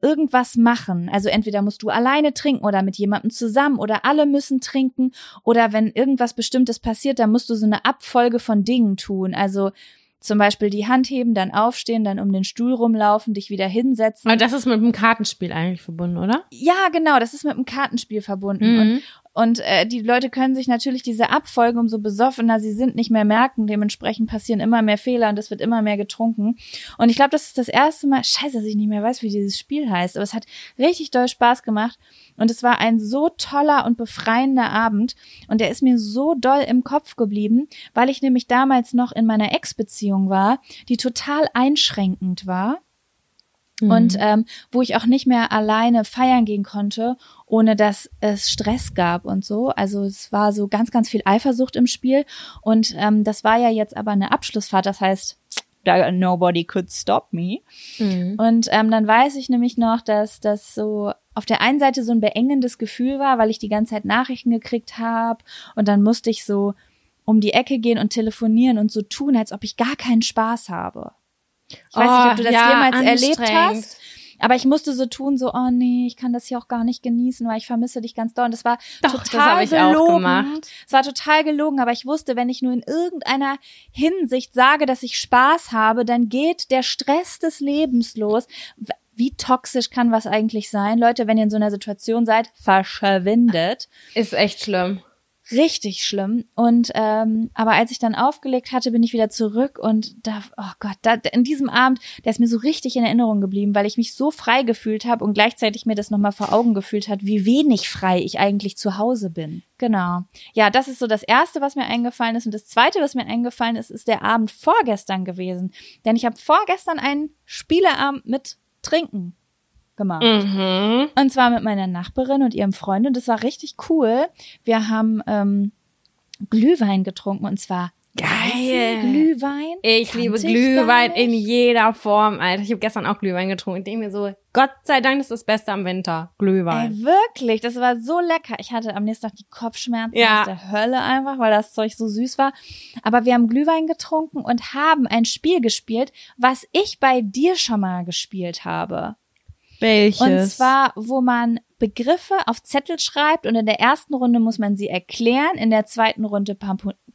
irgendwas machen. Also entweder musst du alleine trinken oder mit jemandem zusammen oder alle müssen trinken oder wenn irgendwas Bestimmtes passiert, dann musst du so eine Abfolge von Dingen tun. Also zum Beispiel die Hand heben, dann aufstehen, dann um den Stuhl rumlaufen, dich wieder hinsetzen. Aber das ist mit dem Kartenspiel eigentlich verbunden, oder? Ja, genau, das ist mit einem Kartenspiel verbunden. Und, Mhm. und äh, die Leute können sich natürlich diese Abfolge, umso besoffener sie sind, nicht mehr merken. Dementsprechend passieren immer mehr Fehler und es wird immer mehr getrunken. Und ich glaube, das ist das erste Mal, scheiße, dass ich nicht mehr weiß, wie dieses Spiel heißt. Aber es hat richtig doll Spaß gemacht. Und es war ein so toller und befreiender Abend. Und der ist mir so doll im Kopf geblieben, weil ich nämlich damals noch in meiner Ex-Beziehung war, die total einschränkend war Mhm. und ähm, wo ich auch nicht mehr alleine feiern gehen konnte, ohne dass es Stress gab und so. Also es war so ganz, ganz viel Eifersucht im Spiel und ähm, das war ja jetzt aber eine Abschlussfahrt, das heißt, nobody could stop me. Mhm. Und ähm, dann weiß ich nämlich noch, dass das so auf der einen Seite so ein beengendes Gefühl war, weil ich die ganze Zeit Nachrichten gekriegt habe und dann musste ich so um die Ecke gehen und telefonieren und so tun, als ob ich gar keinen Spaß habe. Ich weiß nicht, ob du das Oh, ja, jemals erlebt hast. Aber ich musste so tun, so, oh nee, ich kann das hier auch gar nicht genießen, weil ich vermisse dich ganz doll. Und das war Doch, das total auch gelogen. Es war total gelogen, aber ich wusste, wenn ich nur in irgendeiner Hinsicht sage, dass ich Spaß habe, dann geht der Stress des Lebens los. Wie toxisch kann was eigentlich sein? Leute, wenn ihr in so einer Situation seid, verschwindet. Ist echt schlimm. Richtig schlimm. Und ähm, aber als ich dann aufgelegt hatte, bin ich wieder zurück und da, oh Gott, da, in diesem Abend, der ist mir so richtig in Erinnerung geblieben, weil ich mich so frei gefühlt habe und gleichzeitig mir das nochmal vor Augen gefühlt hat, wie wenig frei ich eigentlich zu Hause bin. Genau. Ja, das ist so das Erste, was mir eingefallen ist. Und das Zweite, was mir eingefallen ist, ist der Abend vorgestern gewesen. Denn ich habe vorgestern einen Spieleabend mit Trinken gemacht. Mhm. Und zwar mit meiner Nachbarin und ihrem Freund. Und das war richtig cool. Wir haben ähm, Glühwein getrunken und zwar Geil. Glühwein. Ich Kannte liebe ich Glühwein gar in jeder Form, Alter. Ich habe gestern auch Glühwein getrunken. Ich denke mir so, Gott sei Dank ist das Beste am Winter. Glühwein. Ey, wirklich, das war so lecker. Ich hatte am nächsten Tag die Kopfschmerzen Ja. aus der Hölle einfach, weil das Zeug so süß war. Aber wir haben Glühwein getrunken und haben ein Spiel gespielt, was ich bei dir schon mal gespielt habe. Welches? Und zwar, wo man Begriffe auf Zettel schreibt und in der ersten Runde muss man sie erklären, in der zweiten Runde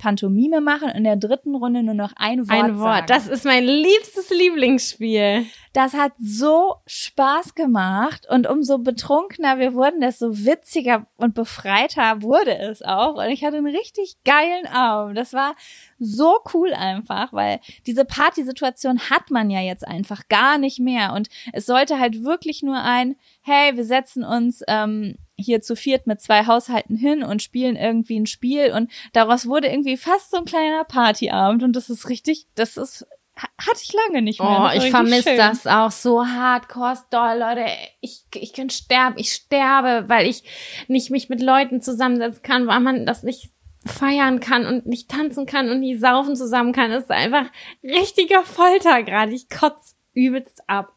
Pantomime machen und in der dritten Runde nur noch ein Wort ein Wort. Sagen. Das ist mein liebstes Lieblingsspiel. Das hat so Spaß gemacht und umso betrunkener wir wurden, desto witziger und befreiter wurde es auch. Und ich hatte einen richtig geilen Abend. Das war so cool einfach, weil diese Partysituation hat man ja jetzt einfach gar nicht mehr. Und es sollte halt wirklich nur ein, hey, wir setzen uns ähm, hier zu viert mit zwei Haushalten hin und spielen irgendwie ein Spiel. Und daraus wurde irgendwie fast so ein kleiner Partyabend. Und das ist richtig, das ist ha- hatte ich lange nicht mehr. Oh, ich vermisse das auch so hardcore doll, Leute. Ich, ich kann sterben. Ich sterbe, weil ich nicht mich mit Leuten zusammensetzen kann, weil man das nicht feiern kann und nicht tanzen kann und nicht saufen zusammen kann. Das ist einfach richtiger Folter gerade. Ich kotz übelst ab.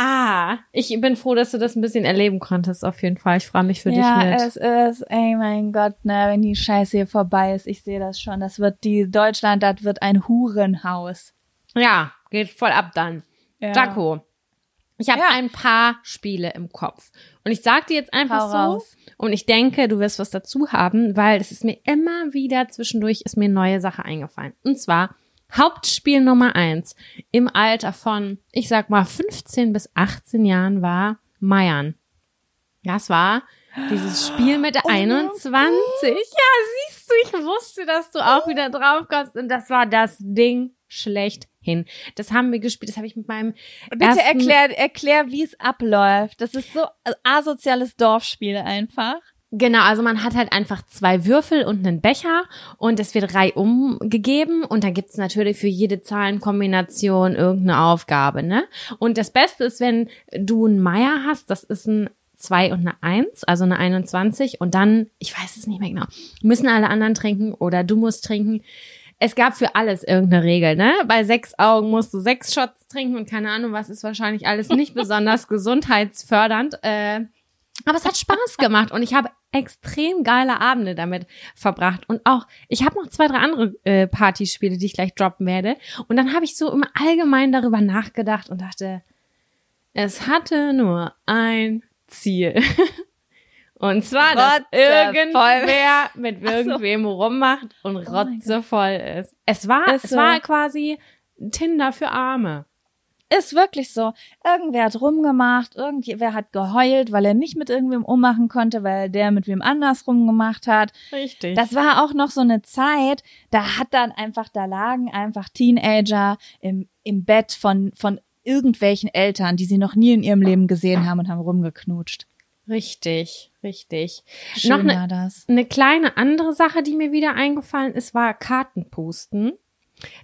Ah, ich bin froh, dass du das ein bisschen erleben konntest, auf jeden Fall. Ich freue mich für ja, dich mit. es ist, ey mein Gott, ne, wenn die Scheiße hier vorbei ist, ich sehe das schon. Das wird die Deutschland, das wird ein Hurenhaus. ja, geht voll ab dann. Ja. Jaco, ich habe Ja. ein paar Spiele im Kopf. Und ich sag dir jetzt einfach Hau so. Und ich denke, du wirst was dazu haben, weil es ist mir immer wieder zwischendurch ist mir eine neue Sache eingefallen. Und zwar Hauptspiel Nummer eins im Alter von, ich sag mal, 15 bis 18 Jahren war Meiern. Das war dieses Spiel mit der Oh mein 21. Ja, siehst du, ich wusste, dass du auch wieder drauf kommst. Und das war das Ding schlechthin. Das haben wir gespielt, das habe ich mit meinem Bitte ersten- erklär, erklär, wie es abläuft. Das ist so asoziales Dorfspiel einfach. Genau, also man hat halt einfach zwei Würfel und einen Becher und es wird reihum gegeben und dann gibt's natürlich für jede Zahlenkombination irgendeine Aufgabe, ne? Und das Beste ist, wenn du einen Meier hast, das ist ein zwei und eine Eins, also eine 21 und dann, ich weiß es nicht mehr genau, müssen alle anderen trinken oder du musst trinken. Es gab für alles irgendeine Regel, ne? Bei sechs Augen musst du sechs Shots trinken und keine Ahnung, was ist wahrscheinlich alles nicht besonders gesundheitsfördernd. Äh, aber es hat Spaß gemacht und ich habe extrem geile Abende damit verbracht. Und auch, ich habe noch zwei, drei andere äh, Partyspiele, die ich gleich droppen werde. Und dann habe ich so im Allgemeinen darüber nachgedacht und dachte, es hatte nur ein Ziel. Und zwar, dass irgendwer mit irgendwem so. rummacht und oh rotzevoll ist. Es war, ist es so. war quasi Tinder für Arme. Ist wirklich so. Irgendwer hat rumgemacht, irgendwer hat geheult, weil er nicht mit irgendwem ummachen konnte, weil der mit wem anders rumgemacht hat. Richtig. Das war auch noch so eine Zeit, da hat dann einfach, da lagen einfach Teenager im, im Bett von, von irgendwelchen Eltern, die sie noch nie in ihrem Leben gesehen haben und haben rumgeknutscht. Richtig, richtig. Schön noch war das. Eine kleine andere Sache, die mir wieder eingefallen ist, war Kartenpusten.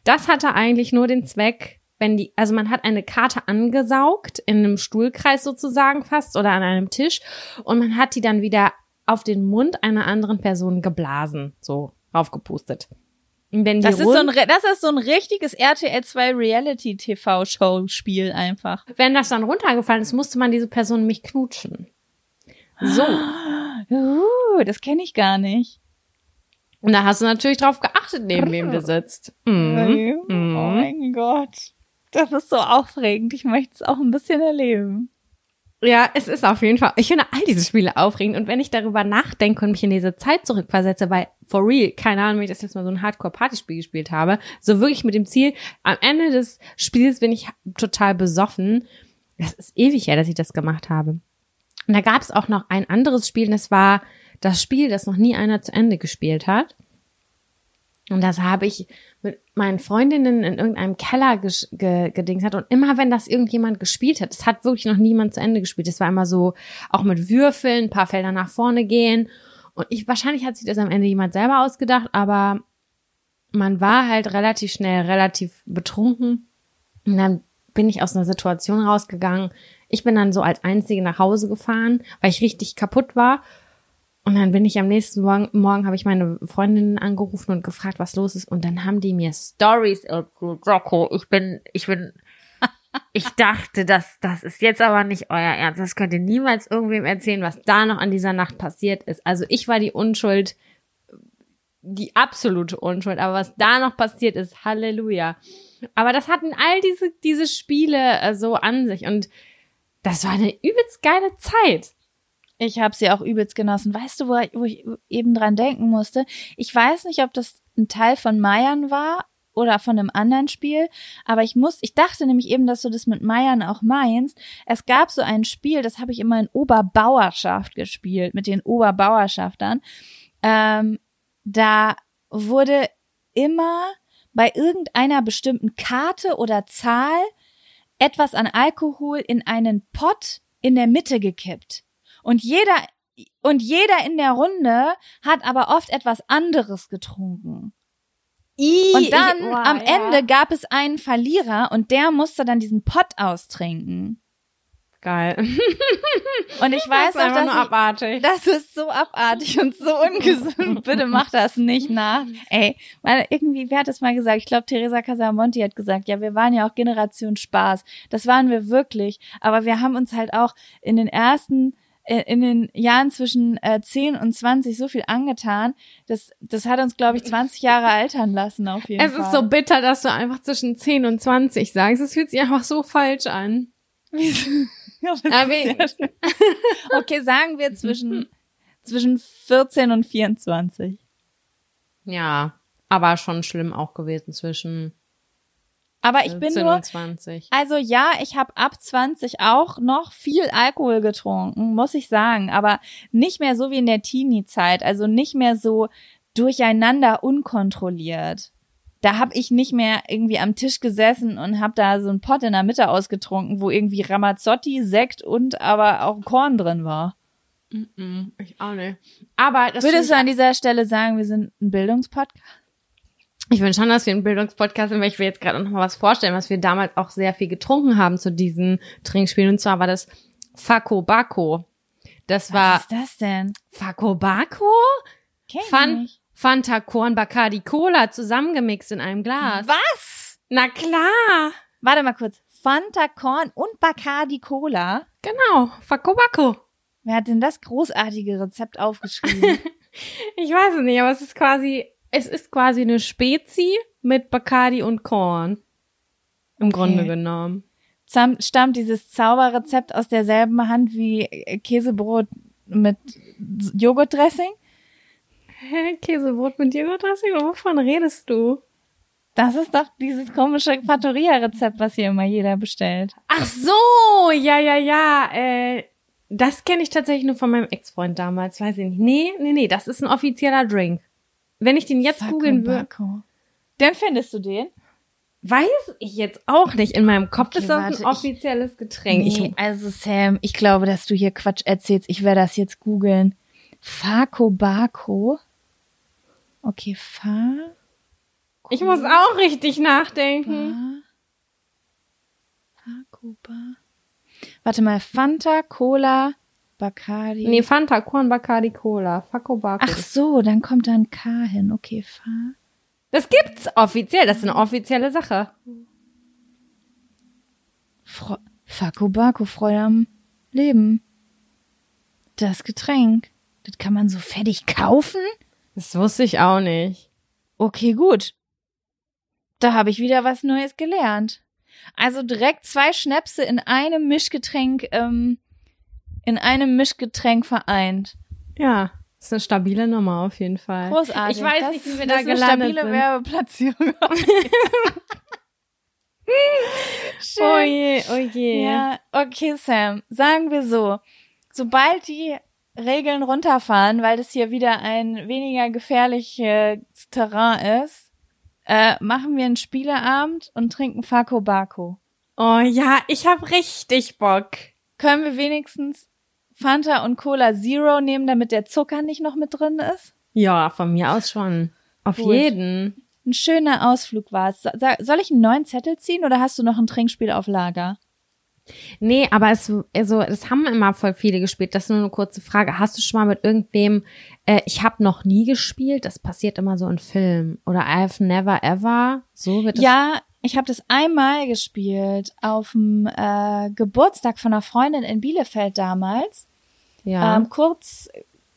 Das hatte eigentlich nur den Zweck, wenn die, also man hat eine Karte angesaugt, in einem Stuhlkreis sozusagen fast oder an einem Tisch und man hat die dann wieder auf den Mund einer anderen Person geblasen, so raufgepustet. Wenn das, ist so ein, das ist so ein richtiges RTL 2 Reality TV Show Spiel einfach. Wenn das dann runtergefallen ist, musste man diese Person nämlich knutschen. So. Uh, das kenne ich gar nicht. Und da hast du natürlich drauf geachtet, neben wem du sitzt. Mhm. Oh mein Gott. Das ist so aufregend. Ich möchte es auch ein bisschen erleben. Ja, es ist auf jeden Fall. Ich finde all diese Spiele aufregend. Und wenn ich darüber nachdenke und mich in diese Zeit zurückversetze, weil for real, keine Ahnung, wie ich das jetzt mal so ein Hardcore-Partyspiel gespielt habe, so wirklich mit dem Ziel, am Ende des Spiels bin ich total besoffen. Das ist ewig her, dass ich das gemacht habe. Und da gab es auch noch ein anderes Spiel, das war das Spiel, das noch nie einer zu Ende gespielt hat. Und das habe ich mit meinen Freundinnen in irgendeinem Keller ge gedings hat. Und immer wenn das irgendjemand gespielt hat, es hat wirklich noch niemand zu Ende gespielt. Es war immer so, auch mit Würfeln, ein paar Felder nach vorne gehen. Und ich, wahrscheinlich hat sich das am Ende jemand selber ausgedacht, aber man war halt relativ schnell relativ betrunken. Und dann bin ich aus einer Situation rausgegangen. Ich bin dann so als Einzige nach Hause gefahren, weil ich richtig kaputt war. Und dann bin ich am nächsten Morgen, morgen habe ich meine Freundinnen angerufen und gefragt, was los ist. Und dann haben die mir Stories Rocco, ich bin, ich bin, ich dachte, das, das ist jetzt aber nicht euer Ernst. Das könnt ihr niemals irgendwem erzählen, was da noch an dieser Nacht passiert ist. Also ich war die Unschuld, die absolute Unschuld. Aber was da noch passiert ist, Halleluja. Aber das hatten all diese, diese Spiele äh, so an sich. Und das war eine übelst geile Zeit. Ich habe sie auch übelst genossen. Weißt du, wo ich, wo ich eben dran denken musste? Ich weiß nicht, ob das ein Teil von Meiern war oder von einem anderen Spiel, aber ich muss, ich dachte nämlich eben, dass du das mit Meiern auch meinst. Es gab so ein Spiel, das habe ich immer in Oberbauerschaft gespielt, mit den Oberbauerschaftern. Ähm, da wurde immer bei irgendeiner bestimmten Karte oder Zahl etwas an Alkohol in einen Pott in der Mitte gekippt. Und jeder, und jeder in der Runde hat aber oft etwas anderes getrunken. I, und dann ich, oh, am ja. Ende gab es einen Verlierer und der musste dann diesen Pott austrinken. Geil. Und ich weiß das auch, dass nur abartig. das ist so abartig und so ungesund. Bitte mach das nicht nach. Ey, weil irgendwie, wer hat das mal gesagt? Ich glaube, Teresa Casamonti hat gesagt, ja, wir waren ja auch Generation Spaß. Das waren wir wirklich. Aber wir haben uns halt auch in den ersten in den Jahren zwischen äh, 10 und 20 so viel angetan. Das, das hat uns, glaube ich, 20 Jahre altern lassen auf jeden es Fall. Es ist so bitter, dass du einfach zwischen 10 und 20 sagst. Es fühlt sich einfach so falsch an. okay, sagen wir zwischen, zwischen 14 und 24. Ja, aber schon schlimm auch gewesen zwischen aber ich bin nur, 20. also ja, ich habe ab 20 auch noch viel Alkohol getrunken, muss ich sagen, aber nicht mehr so wie in der Teenie-Zeit, also nicht mehr so durcheinander unkontrolliert. Da habe ich nicht mehr irgendwie am Tisch gesessen und habe da so einen Pott in der Mitte ausgetrunken, wo irgendwie Ramazzotti, Sekt und aber auch Korn drin war. Mm -mm, ich auch nicht. Aber das würdest du an dieser Stelle sagen, wir sind ein Bildungspodcast? Ich will schon, dass wir ein Bildungspodcast sind, weil ich will jetzt gerade noch mal was vorstellen, was wir damals auch sehr viel getrunken haben zu diesen Trinkspielen. Und zwar war das Fako Bako. Das war Was ist das denn? Fakobako, Kenn ich Fan. Fanta Korn Bacardi Cola zusammengemixt in einem Glas. Was? Na klar. Warte mal kurz. Fanta Korn und Bacardi Cola. Genau, Fakobako. Wer hat denn das großartige Rezept aufgeschrieben? Ich weiß es nicht, aber es ist quasi, es ist quasi eine Spezi mit Bacardi und Korn. Im Grunde genommen. Stammt dieses Zauberrezept aus derselben Hand wie äh, Käsebrot mit Joghurtdressing? Hä, Käsebrot mit Joghurtdressing? Wovon redest du? Das ist doch dieses komische Fattoria-Rezept, was hier immer jeder bestellt. Ach so, ja, ja, ja. Äh, das kenne ich tatsächlich nur von meinem Ex-Freund damals, weiß ich nicht. Nee, nee, nee, das ist ein offizieller Drink. Wenn ich den jetzt googeln würde. Dann findest du den? weiß ich jetzt auch nicht. In meinem Kopf Okay, ist das warte, ein ich- offizielles Getränk. Nee, also Sam, ich glaube, dass du hier Quatsch erzählst. Ich werde das jetzt googeln. Fakobako. Okay, Fa. Ich, ich muss auch richtig nachdenken. Ba. Fakoba. Warte mal, Fanta, Cola, Bacardi. Nee, Fanta, Korn, Bacardi, Cola, Fakobako. Ach so, dann kommt da ein K hin. Okay, Fa. Das gibt's offiziell, das ist eine offizielle Sache. Fro Fakobako, Freude am Leben. Das Getränk. Das kann man so fertig kaufen? Das wusste ich auch nicht. Okay, gut. Da habe ich wieder was Neues gelernt. Also direkt zwei Schnäpse in einem Mischgetränk, ähm, in einem Mischgetränk vereint. Ja, ist eine stabile Nummer auf jeden Fall. Großartig. Ich weiß das, nicht, wie wir das da ist eine gelandet stabile sind. Werbeplatzierung. Schön. Oh je, oh je. Ja, okay, Sam. Sagen wir so. Sobald die Regeln runterfahren, weil das hier wieder ein weniger gefährliches Terrain ist, äh, machen wir einen Spieleabend und trinken Fako Bako. Oh ja, ich hab richtig Bock. Können wir wenigstens Fanta und Cola Zero nehmen, damit der Zucker nicht noch mit drin ist? Ja, von mir aus schon. Auf Gut. jeden. Ein schöner Ausflug war es. Soll ich einen neuen Zettel ziehen oder hast du noch ein Trinkspiel auf Lager? Nee, aber es, also, es haben immer voll viele gespielt. Das ist nur eine kurze Frage. Hast du schon mal mit irgendwem, äh, ich habe noch nie gespielt, das passiert immer so in Filmen. Oder I've never ever. So wird das. Ja, ich habe das einmal gespielt auf dem äh, Geburtstag von einer Freundin in Bielefeld damals. ja. Ähm, kurz,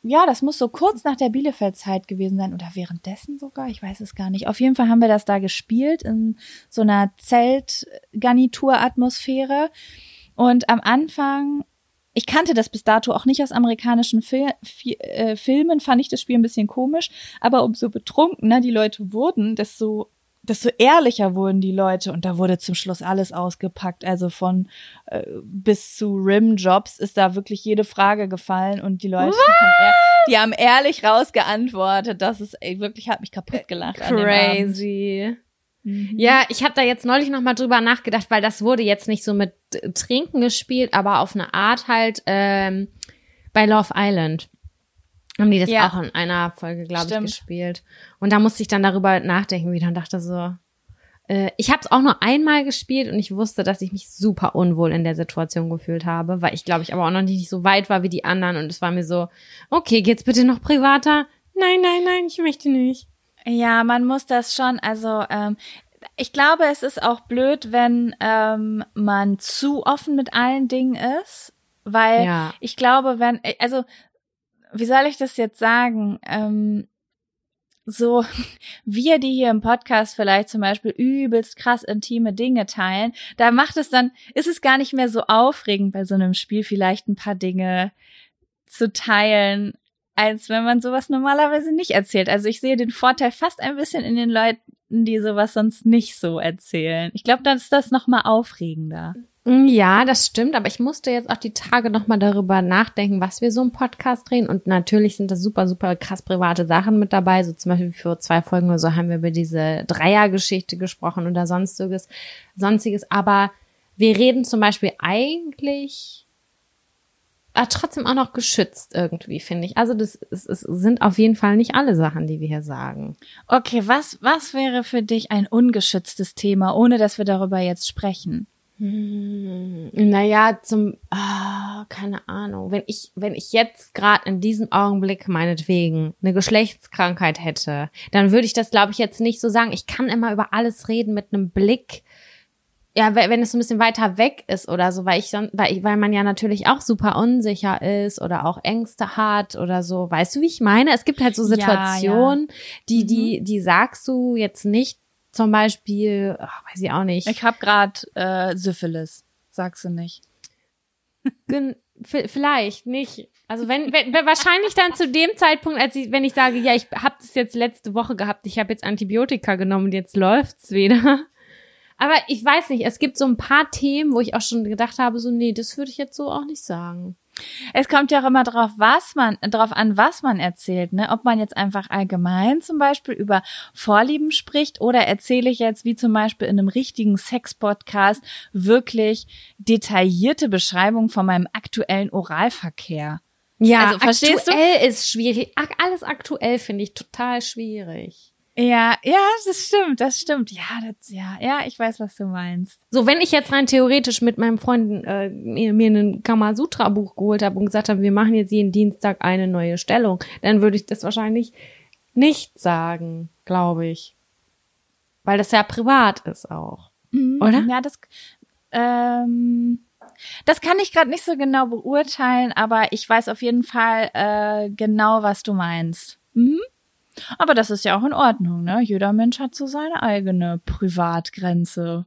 ja, das muss so kurz nach der Bielefeld-Zeit gewesen sein oder währenddessen sogar, ich weiß es gar nicht. Auf jeden Fall haben wir das da gespielt in so einer Zeltgarnitur-Atmosphäre. Und am Anfang, ich kannte das bis dato auch nicht aus amerikanischen Fil Fi äh, Filmen, fand ich das Spiel ein bisschen komisch. Aber umso betrunkener die Leute wurden, desto desto ehrlicher wurden die Leute und da wurde zum Schluss alles ausgepackt. Also von äh, bis zu Rim-Jobs ist da wirklich jede Frage gefallen und die Leute, haben, die haben ehrlich rausgeantwortet. Das ist ey, wirklich hat mich kaputt gelacht. dem Abend. Crazy. Mhm. Ja, ich habe da jetzt neulich noch mal drüber nachgedacht, weil das wurde jetzt nicht so mit äh, Trinken gespielt, aber auf eine Art halt ähm, bei Love Island haben die das Ja. auch in einer Folge, glaube ich, gespielt. Und da musste ich dann darüber nachdenken wieder und dachte so, äh, ich habe es auch nur einmal gespielt und ich wusste, dass ich mich super unwohl in der Situation gefühlt habe, weil ich glaube ich aber auch noch nicht so weit war wie die anderen und es war mir so, okay, geht's bitte noch privater? Nein, nein, nein, ich möchte nicht. Ja, man muss das schon, also ähm, ich glaube, es ist auch blöd, wenn ähm, man zu offen mit allen Dingen ist, weil Ja. ich glaube, wenn, also wie soll ich das jetzt sagen? Ähm, so, wir, die hier im Podcast vielleicht zum Beispiel übelst krass intime Dinge teilen, da macht es dann, ist es gar nicht mehr so aufregend bei so einem Spiel vielleicht ein paar Dinge zu teilen, als wenn man sowas normalerweise nicht erzählt. Also ich sehe den Vorteil fast ein bisschen in den Leuten, die sowas sonst nicht so erzählen. Ich glaube, dann ist das noch mal aufregender. Ja, das stimmt, aber ich musste jetzt auch die Tage nochmal darüber nachdenken, was wir so im Podcast drehen. Und natürlich sind das super, super krass private Sachen mit dabei. So zum Beispiel für zwei Folgen oder so haben wir über diese Dreiergeschichte gesprochen oder sonstiges, sonstiges. Aber wir reden zum Beispiel eigentlich ah, trotzdem auch noch geschützt irgendwie, finde ich. Also das es, es sind auf jeden Fall nicht alle Sachen, die wir hier sagen. Okay, was, was wäre für dich ein ungeschütztes Thema, ohne dass wir darüber jetzt sprechen? Hm, naja, zum, oh, keine Ahnung, wenn ich, wenn ich jetzt gerade in diesem Augenblick meinetwegen eine Geschlechtskrankheit hätte, dann würde ich das, glaube ich, jetzt nicht so sagen. Ich kann immer über alles reden mit einem Blick, ja, wenn es so ein bisschen weiter weg ist oder so, weil ich sonst, weil, ich, weil man ja natürlich auch super unsicher ist oder auch Ängste hat oder so. Weißt du, wie ich meine? Es gibt halt so Situationen, ja, ja. die, die, mhm. die sagst du jetzt nicht zum Beispiel, ach, weiß ich auch nicht. Ich habe gerade äh, Syphilis, sagst du nicht. Vielleicht nicht. Also wenn, wenn wahrscheinlich dann zu dem Zeitpunkt, als ich, wenn ich sage, ja, ich habe das jetzt letzte Woche gehabt, ich habe jetzt Antibiotika genommen und jetzt läuft's wieder. Aber ich weiß nicht, es gibt so ein paar Themen, wo ich auch schon gedacht habe, so, nee, das würde ich jetzt so auch nicht sagen. Es kommt ja auch immer drauf, was man, drauf an, was man erzählt, ne? Ob man jetzt einfach allgemein zum Beispiel über Vorlieben spricht oder erzähle ich jetzt, wie zum Beispiel in einem richtigen Sex-Podcast, wirklich detaillierte Beschreibung von meinem aktuellen Oralverkehr. Ja, also, verstehst aktuell du? ist schwierig. Alles aktuell finde ich total schwierig. Ja, ja, das stimmt, das stimmt. Ja, das, ja, ja, ich weiß, was du meinst. So, wenn ich jetzt rein theoretisch mit meinem Freund äh, mir, mir ein Kamasutra-Buch geholt habe und gesagt habe, wir machen jetzt jeden Dienstag eine neue Stellung, dann würde ich das wahrscheinlich nicht sagen, glaube ich. Weil das ja privat ist auch. Mhm, oder? Ja, das, ähm, das kann ich gerade nicht so genau beurteilen, aber ich weiß auf jeden Fall äh, genau, was du meinst. Mhm. Aber das ist ja auch in Ordnung, ne? Jeder Mensch hat so seine eigene Privatgrenze.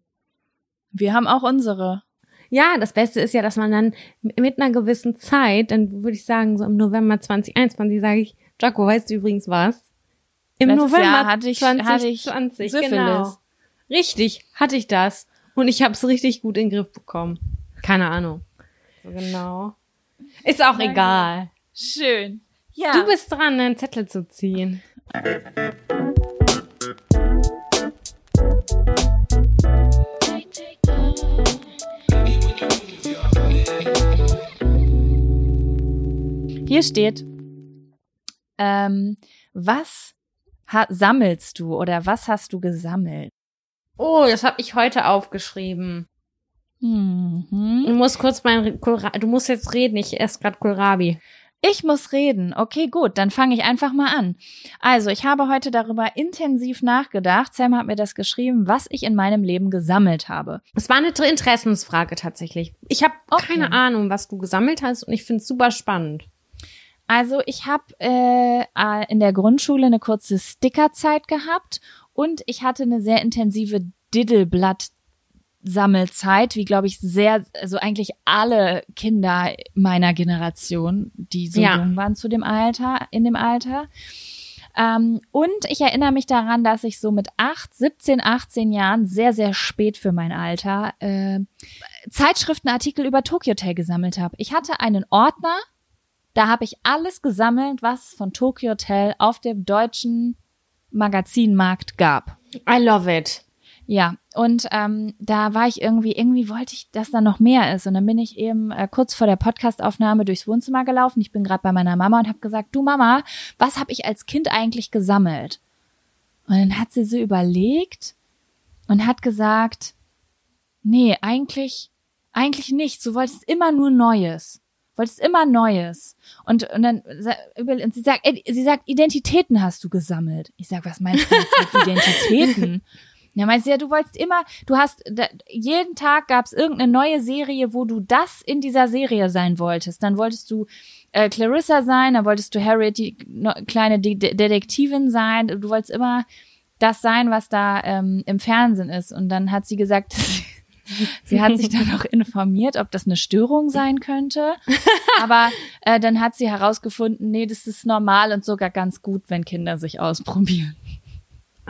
Wir haben auch unsere. Ja, das Beste ist ja, dass man dann mit einer gewissen Zeit, dann würde ich sagen, so im November 2021 sage ich, Jaco, weißt du übrigens was? Im Letztes November Jahr hatte ich, 2020, hatte ich genau. Richtig, hatte ich das. Und ich habe es richtig gut in den Griff bekommen. Keine Ahnung. So genau. Ist auch Danke. egal. Schön. Ja. Du bist dran, einen Zettel zu ziehen. Hier steht, ähm, was sammelst du oder was hast du gesammelt? Oh, das habe ich heute aufgeschrieben. Mhm. Du musst kurz mein, du musst jetzt reden, ich esse gerade Kohlrabi. Ich muss reden. Okay, gut, dann fange ich einfach mal an. Also, ich habe heute darüber intensiv nachgedacht. Sam hat mir das geschrieben, was ich in meinem Leben gesammelt habe. Es war eine Interessensfrage tatsächlich. Ich habe okay. keine Ahnung, was du gesammelt hast und ich finde es super spannend. Also, ich habe äh, in der Grundschule eine kurze Stickerzeit gehabt und ich hatte eine sehr intensive Diddleblatt Sammelzeit, wie glaube ich sehr, also eigentlich alle Kinder meiner Generation, die so ja. jung waren zu dem Alter, in dem Alter. Ähm, und ich erinnere mich daran, dass ich so mit acht, 17, 18 Jahren sehr, sehr spät für mein Alter äh, Zeitschriftenartikel über Tokyo Hotel gesammelt habe. Ich hatte einen Ordner, da habe ich alles gesammelt, was es von Tokyo Hotel auf dem deutschen Magazinmarkt gab. I love it. Ja, und ähm, da war ich irgendwie, irgendwie wollte ich, dass da noch mehr ist. Und dann bin ich eben äh, kurz vor der Podcastaufnahme durchs Wohnzimmer gelaufen. Ich bin gerade bei meiner Mama und habe gesagt, du Mama, was habe ich als Kind eigentlich gesammelt? Und dann hat sie so überlegt und hat gesagt, nee, eigentlich, eigentlich nichts. Du wolltest immer nur Neues. Wolltest immer Neues. Und, und dann, und sie sagt, sie sagt, Identitäten hast du gesammelt. Ich sag, was meinst du jetzt mit Identitäten? Ja, meinst du ja, du wolltest immer, du hast, da, jeden Tag gab's irgendeine neue Serie, wo du das in dieser Serie sein wolltest. Dann wolltest du äh, Clarissa sein, dann wolltest du Harriet, die no, kleine De Detektivin sein. Du wolltest immer das sein, was da ähm, im Fernsehen ist. Und dann hat sie gesagt, sie hat sich dann auch informiert, ob das eine Störung sein könnte. Aber äh, dann hat sie herausgefunden, nee, das ist normal und sogar ganz gut, wenn Kinder sich ausprobieren.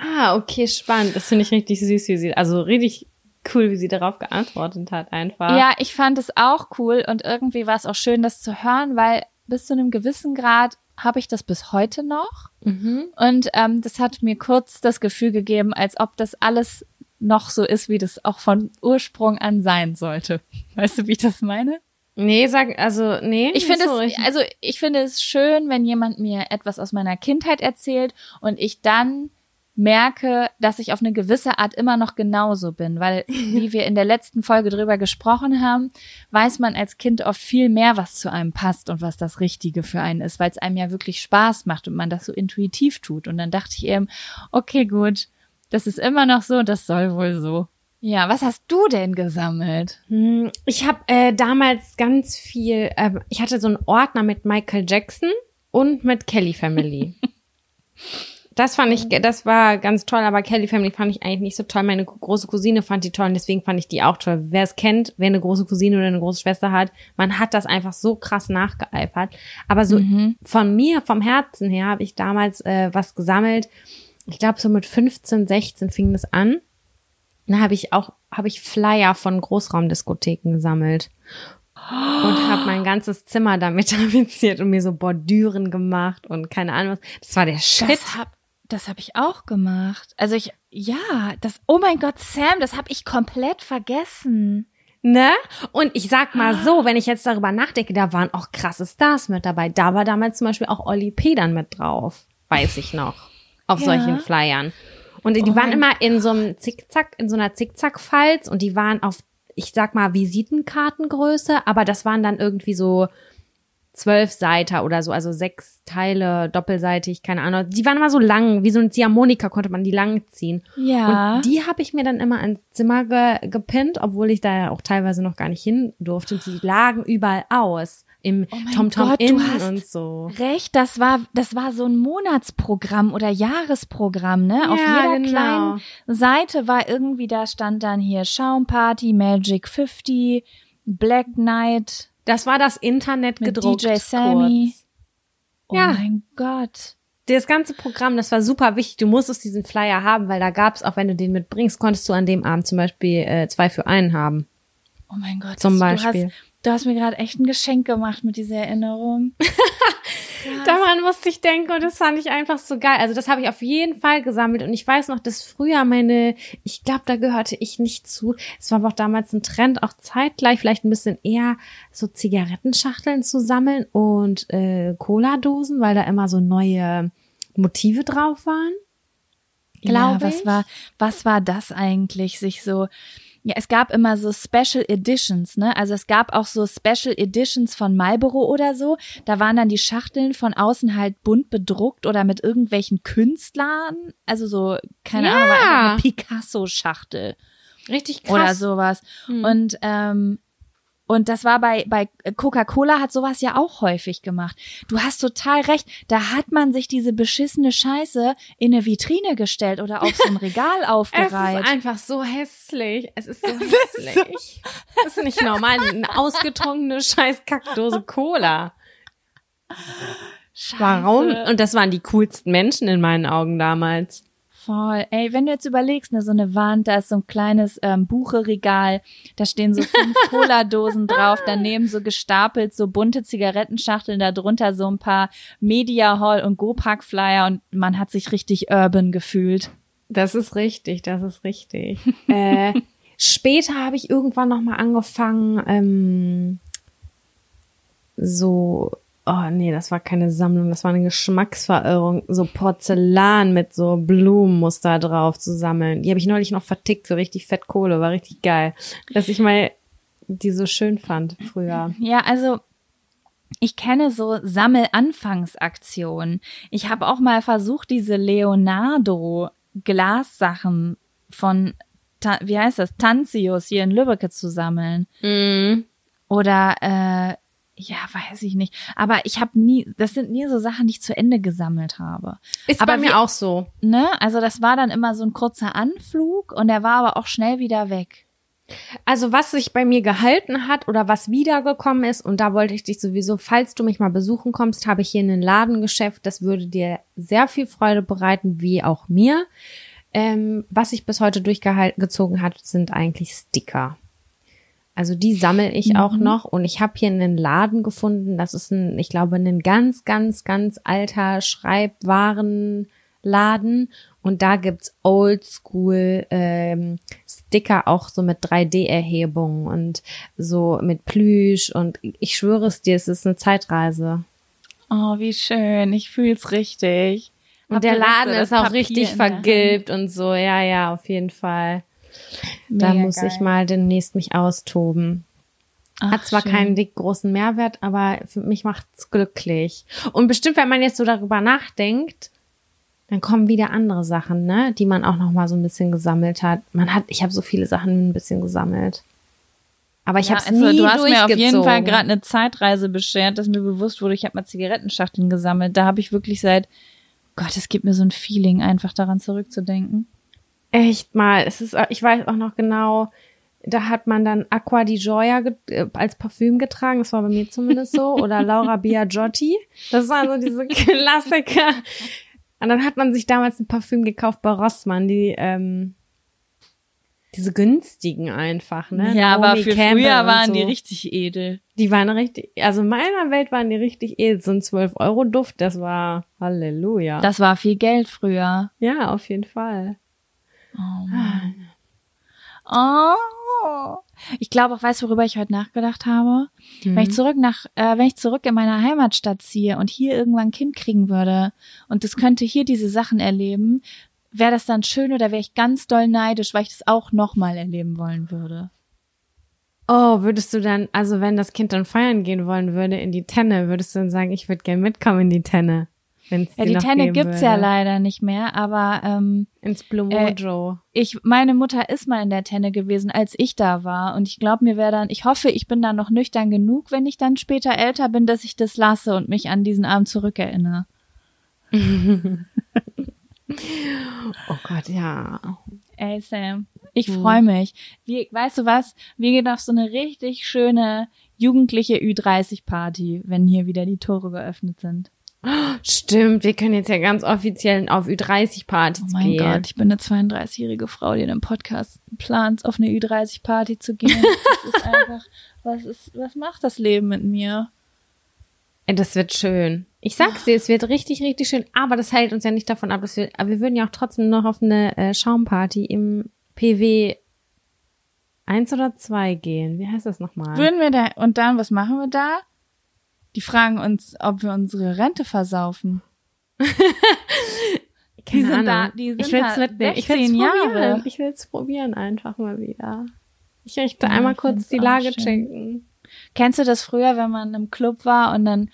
Ah, okay, spannend. Das finde ich richtig süß, wie sie, also richtig cool, wie sie darauf geantwortet hat, einfach. Ja, ich fand es auch cool und irgendwie war es auch schön, das zu hören, weil bis zu einem gewissen Grad habe ich das bis heute noch. Mhm. Und ähm, das hat mir kurz das Gefühl gegeben, als ob das alles noch so ist, wie das auch von Ursprung an sein sollte. Weißt du, wie ich das meine? Nee, sag, also, nee. Ich finde so es, also, ich finde es schön, wenn jemand mir etwas aus meiner Kindheit erzählt und ich dann merke, dass ich auf eine gewisse Art immer noch genauso bin, weil wie wir in der letzten Folge drüber gesprochen haben, weiß man als Kind oft viel mehr, was zu einem passt und was das Richtige für einen ist, weil es einem ja wirklich Spaß macht und man das so intuitiv tut. Und dann dachte ich eben, okay, gut, das ist immer noch so, das soll wohl so. Ja, was hast du denn gesammelt? Hm, Ich habe äh, damals ganz viel, äh, ich hatte so einen Ordner mit Michael Jackson und mit Kelly Family. Das fand ich, das war ganz toll, aber Kelly Family fand ich eigentlich nicht so toll. Meine große Cousine fand die toll und deswegen fand ich die auch toll. Wer es kennt, wer eine große Cousine oder eine große Schwester hat, man hat das einfach so krass nachgeeifert. Aber so Mhm. von mir, vom Herzen her, habe ich damals äh, was gesammelt. Ich glaube, so mit 15, 16 fing das an. Da habe ich auch, habe ich Flyer von Großraumdiskotheken gesammelt und habe mein ganzes Zimmer damit tapeziert und mir so Bordüren gemacht und keine Ahnung was. Das war der Shit. Das hab, das hab ich auch gemacht. Also ich, ja, das, oh mein Gott, Sam, das hab ich komplett vergessen. Ne? Und ich sag mal so, wenn ich jetzt darüber nachdenke, da waren auch krasse Stars mit dabei. Da war damals zum Beispiel auch Olli Pedern mit drauf. Weiß ich noch. Auf Ja. solchen Flyern. Und die Oh waren immer in so einem Zickzack, in so einer Zickzack-Falz und die waren auf, ich sag mal, Visitenkartengröße, aber das waren dann irgendwie so zwölf Seiter oder so, also sechs Teile doppelseitig, keine Ahnung. Die waren immer so lang, wie so ein Ziehharmonika konnte man die lang ziehen. Ja. Und die habe ich mir dann immer ins Zimmer ge gepinnt, obwohl ich da ja auch teilweise noch gar nicht hin durfte. Und die lagen überall aus. Im Oh TomTom Gott, Inn du hast und so. Recht, das war, das war so ein Monatsprogramm oder Jahresprogramm, ne? Auf Ja, jeder genau. kleinen Seite war irgendwie, da stand dann hier Schaumparty, Magic 50, Black Knight Das war das Internet mit gedruckt. DJ Sammy. Kurz. Oh Ja. mein Gott. Das ganze Programm, das war super wichtig. Du musstest diesen Flyer haben, weil da gab's auch, wenn du den mitbringst, konntest du an dem Abend zum Beispiel äh, zwei für einen haben. Oh mein Gott. Zum Beispiel. Du hast, du hast mir gerade echt ein Geschenk gemacht mit dieser Erinnerung. Daran musste ich denken und das fand ich einfach so geil. Also das habe ich auf jeden Fall gesammelt und ich weiß noch, dass früher meine, ich glaube, da gehörte ich nicht zu. Es war aber auch damals ein Trend, auch zeitgleich vielleicht ein bisschen eher so Zigarettenschachteln zu sammeln und äh, Cola-Dosen, weil da immer so neue Motive drauf waren. ja, Glaube was ich. war, was war das eigentlich, sich so, ja, es gab immer so Special Editions, ne? Also es gab auch so Special Editions von Marlboro oder so. Da waren dann die Schachteln von außen halt bunt bedruckt oder mit irgendwelchen Künstlern. Also so, keine Ja. Ahnung, war eine Picasso-Schachtel. Richtig krass. oder sowas. Hm. Und ähm, und das war bei bei Coca-Cola hat sowas ja auch häufig gemacht. Du hast total recht. Da hat man sich diese beschissene Scheiße in eine Vitrine gestellt oder auf so ein Regal Es aufgereiht. ist einfach so hässlich. Es ist so hässlich. Das ist nicht normal. Eine ausgetrunkene scheiß Kackdose Cola. Warum? Und das waren die coolsten Menschen in meinen Augen damals. Voll. Ey, wenn du jetzt überlegst, ne, so eine Wand, da ist so ein kleines ähm, Bucheregal, da stehen so fünf Cola-Dosen drauf, daneben so gestapelt so bunte Zigarettenschachteln, da drunter so ein paar Media Hall und Go-Pack-Flyer und man hat sich richtig urban gefühlt. Das ist richtig, das ist richtig. äh, später habe ich irgendwann noch mal angefangen, ähm, so, oh nee, das war keine Sammlung, das war eine Geschmacksverirrung, so Porzellan mit so Blumenmuster drauf zu sammeln. Die habe ich neulich noch vertickt, so richtig fett Kohle, war richtig geil, dass ich mal die so schön fand früher. Ja, also ich kenne so Sammelanfangsaktionen. Ich habe auch mal versucht, diese Leonardo Glassachen von, wie heißt das, Tanzius hier in Lübbecke zu sammeln. Mm. Oder, äh, ja, weiß ich nicht. Aber ich habe nie, das sind nie so Sachen, die ich zu Ende gesammelt habe. Ist Aber bei mir wie- auch so. Ne? Also das war dann immer so ein kurzer Anflug und der war aber auch schnell wieder weg. Also was sich bei mir gehalten hat oder was wiedergekommen ist, und da wollte ich dich sowieso, falls du mich mal besuchen kommst, habe ich hier ein Ladengeschäft, das würde dir sehr viel Freude bereiten, wie auch mir. Ähm, was sich bis heute durchgezogen hat, sind eigentlich Sticker. Also die sammle ich auch noch und ich habe hier einen Laden gefunden, das ist ein, ich glaube, ein ganz, ganz, ganz alter Schreibwarenladen und da gibt's Oldschool ähm, Sticker auch so mit 3D-Erhebungen und so mit Plüsch und ich schwöre es dir, es ist eine Zeitreise. Oh, wie schön. Ich fühl's richtig. Und der Abgerisst Laden ist auch Papier richtig der vergilbt und so. Ja, ja, auf jeden Fall. Da Mega muss ich geil. mal demnächst mich austoben. Hat Ach, zwar schön. keinen dick großen Mehrwert, aber für mich macht's glücklich. Und bestimmt, wenn man jetzt so darüber nachdenkt, dann kommen wieder andere Sachen, ne, die man auch noch mal so ein bisschen gesammelt hat. Man hat, ich habe so viele Sachen ein bisschen gesammelt. Aber ich Ja, habe also nie du hast mir auf jeden. Fall gerade eine Zeitreise beschert, dass mir bewusst wurde, ich habe mal Zigarettenschachteln gesammelt. Da habe ich wirklich seit Gott, es gibt mir so ein Feeling, einfach daran zurückzudenken. Echt mal. Es ist, ich weiß auch noch genau, da hat man dann Aqua di Gioia äh, als Parfüm getragen. Das war bei mir zumindest so. Oder Laura Biagiotti. Das waren so diese Klassiker. Und dann hat man sich damals ein Parfüm gekauft bei Rossmann, die, ähm, diese günstigen einfach, ne? ja, aber Naomi für Campbell früher waren so. die richtig edel. Die waren richtig, also in meiner Welt waren die richtig edel. So ein 12-Euro-Duft, das war Halleluja. Das war viel Geld früher. ja, auf jeden Fall. Oh Mann. Oh. Ich glaube auch, weißt du, worüber ich heute nachgedacht habe? Wenn ich zurück nach, äh, wenn ich zurück in meine Heimatstadt ziehe und hier irgendwann ein Kind kriegen würde und das könnte hier diese Sachen erleben, wäre das dann schön oder wäre ich ganz doll neidisch, weil ich das auch nochmal erleben wollen würde. Oh, würdest du dann, also wenn das Kind dann feiern gehen wollen würde in die Tenne, würdest du dann sagen, ich würde gern mitkommen in die Tenne? Wenn's Ja, die Tenne gibt's würde. ja leider nicht mehr, aber ähm, Ins Blue Äh, Mojo. ich, meine Mutter ist mal in der Tenne gewesen, als ich da war. Und ich glaube, mir wäre dann, ich hoffe, ich bin dann noch nüchtern genug, wenn ich dann später älter bin, dass ich das lasse und mich an diesen Abend zurückerinnere. oh Gott, ja. Ey, Sam, ich Hm. freue mich. Wie, weißt du was? Wir gehen auf so eine richtig schöne jugendliche Ü30-Party, wenn hier wieder die Tore geöffnet sind. Stimmt, wir können jetzt ja ganz offiziell auf Ü30-Partys Oh mein gehen. Gott, ich bin eine 32-jährige Frau, die in einem Podcast plant, auf eine Ü30-Party zu gehen. Das ist einfach, was ist, was macht das Leben mit mir? Das wird schön. Ich sag's dir, es wird richtig, richtig schön. Aber das hält uns ja nicht davon ab, dass wir, aber wir würden ja auch trotzdem noch auf eine äh, Schaumparty im PW 1 oder 2 gehen. Wie heißt das nochmal? Würden wir da, und dann, was machen wir da? Die fragen uns, ob wir unsere Rente versaufen. Keine die sind da- Ahnung. die sind ich will's da mitnehmen. Ich 16 will's Jahre. probieren. Ich will's probieren einfach mal wieder. Ich möchte Ja, einmal ich kurz die Lage checken. Kennst du das früher, wenn man im Club war und dann,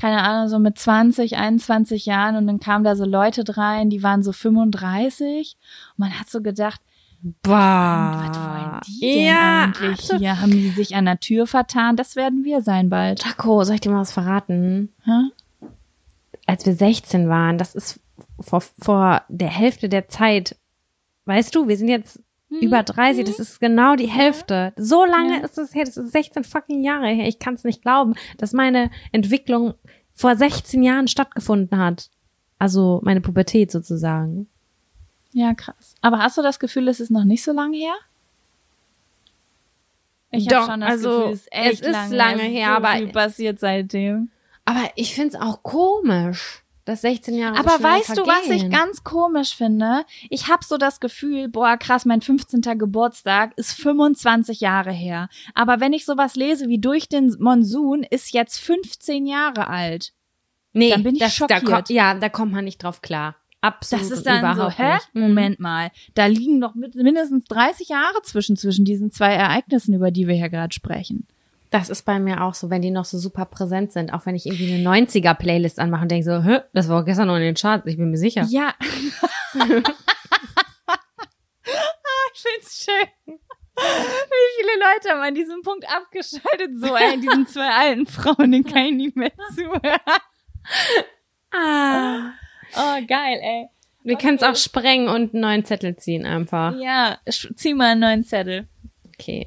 keine Ahnung, so mit 20, 21 Jahren und dann kamen da so Leute rein, die waren so 35 und man hat so gedacht, Bah. was wollen die denn ja, eigentlich hier? Haben die sich an der Tür vertan? Das werden wir sein bald. Jaco, soll ich dir mal was verraten? Hä? Als wir 16 waren, das ist vor, vor der Hälfte der Zeit. Weißt du, wir sind jetzt über 30, das ist genau die Hälfte. So lange Ja. ist es her, das ist 16 fucking Jahre her. Ich kann es nicht glauben, dass meine Entwicklung vor 16 Jahren stattgefunden hat. Also meine Pubertät sozusagen. Ja, krass. Aber hast du das Gefühl, es ist noch nicht so lange her? Ich Doch, habe schon das also, Gefühl, es ist echt es ist lange, lange es ist her, so aber- viel passiert seitdem. Aber ich find's auch komisch, dass 16 Jahre Aber so weißt du, was ich vergehen. ganz komisch finde? Ich habe so das Gefühl, boah, krass, mein 15. Geburtstag ist 25 Jahre her. Aber wenn ich sowas lese wie durch den Monsun, ist jetzt 15 Jahre alt. Nee, Dann bin ich das, Da schockiert. kommt, ja, da kommt man nicht drauf klar. Absolut Das ist dann so, überhaupt hä? nicht. Mhm. Moment mal. Da liegen doch mit, mindestens 30 Jahre zwischen, zwischen diesen zwei Ereignissen, über die wir hier gerade sprechen. Das ist bei mir auch so, wenn die noch so super präsent sind. Auch wenn ich irgendwie eine 90er-Playlist anmache und denke so, hä, das war gestern noch in den Charts, ich bin mir sicher. Ja. ich find's schön. Wie viele Leute haben an diesem Punkt abgeschaltet? So, ey, diesen zwei alten Frauen, den kann ich nicht mehr zuhören. Ah. Oh, geil, ey. Wir können es auch sprengen und einen neuen Zettel ziehen einfach. Ja, zieh mal einen neuen Zettel. Okay.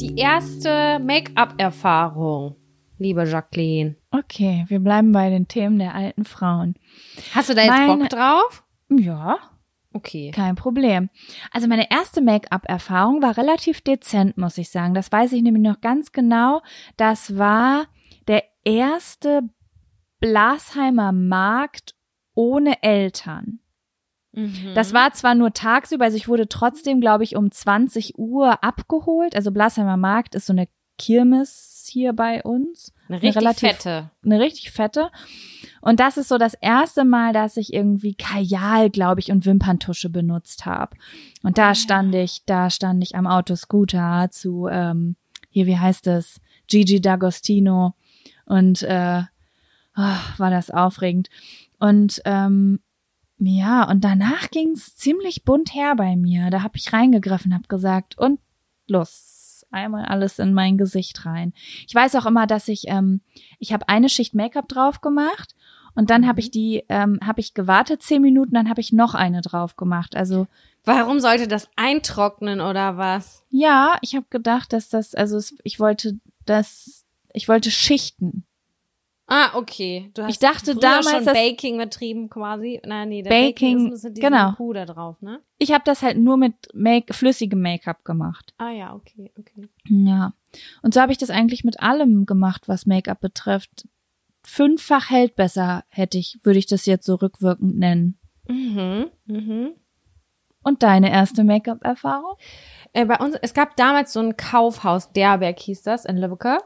Die erste Make-up-Erfahrung, liebe Jacqueline. Okay, wir bleiben bei den Themen der alten Frauen. Hast du da jetzt Meine- Bock drauf? Ja, Okay. Kein Problem. Also meine erste Make-up-Erfahrung war relativ dezent, muss ich sagen. Das weiß ich nämlich noch ganz genau. Das war der erste Blasheimer Markt ohne Eltern. Mhm. Das war zwar nur tagsüber, also ich wurde trotzdem, glaube ich, um 20 Uhr abgeholt. Also Blasheimer Markt ist so eine Kirmes hier bei uns. eine richtig relativ- fette. Eine richtig fette. Und das ist so das erste Mal, dass ich irgendwie Kajal, glaube ich, und Wimperntusche benutzt habe. Und da stand ich, da stand ich am Autoscooter zu, ähm, hier, wie heißt es? Gigi D'Agostino. Und äh, ah, war das aufregend. Und ähm, ja, und danach ging's ziemlich bunt her bei mir. Da habe ich reingegriffen, habe gesagt, und los, einmal alles in mein Gesicht rein. Ich weiß auch immer, dass ich, ähm, ich habe eine Schicht Make-up drauf gemacht und dann habe ich die, ähm, habe ich gewartet zehn Minuten, dann habe ich noch eine drauf gemacht. Also Warum sollte das eintrocknen oder was? ja, ich habe gedacht, dass das, also ich wollte das, ich wollte schichten. Ah, okay. Du hast Ich dachte damals, schon Baking betrieben quasi. Nein, nee, der Baking, Baking, ist mit genau. Puder drauf, ne? Ich habe das halt nur mit Make flüssigem Make-up gemacht. Ah ja, okay, okay. Ja. Und so habe ich das eigentlich mit allem gemacht, was Make-up betrifft. Fünffach hält besser, hätte ich, würde ich das jetzt so rückwirkend nennen. Mhm, mhm. Und deine erste Make-up-Erfahrung? Äh, bei uns, es gab damals so ein Kaufhaus, Derberg hieß das, in Lübbecke.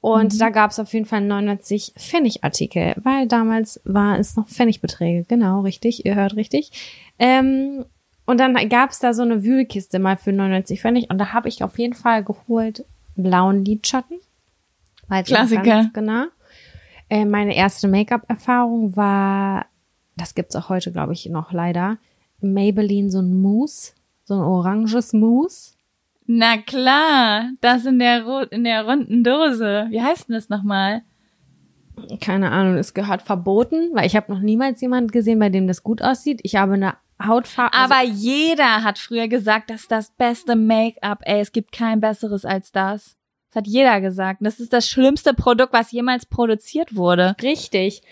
Und Mhm. da gab es auf jeden Fall 99 Pfennigartikel, weil damals war es noch Pfennigbeträge. Genau, richtig, ihr hört richtig. Ähm, und dann gab es da so eine Wühlkiste mal für 99 Pfennig und da habe ich auf jeden Fall geholt blauen Lidschatten. Klassiker. Genau. Äh, meine erste Make-up-Erfahrung war, das gibt's auch heute, glaube ich, noch leider, Maybelline so ein Mousse, so ein oranges Mousse. Na klar, das in der, in der runden Dose. Wie heißt denn das nochmal? keine Ahnung, es gehört verboten, weil ich habe noch niemals jemand gesehen, bei dem das gut aussieht. Ich habe eine Hautfarbe. also Aber jeder hat früher gesagt, das ist das beste Make-up. Ey, es gibt kein besseres als das. Das hat jeder gesagt. Das ist das schlimmste Produkt, was jemals produziert wurde. richtig.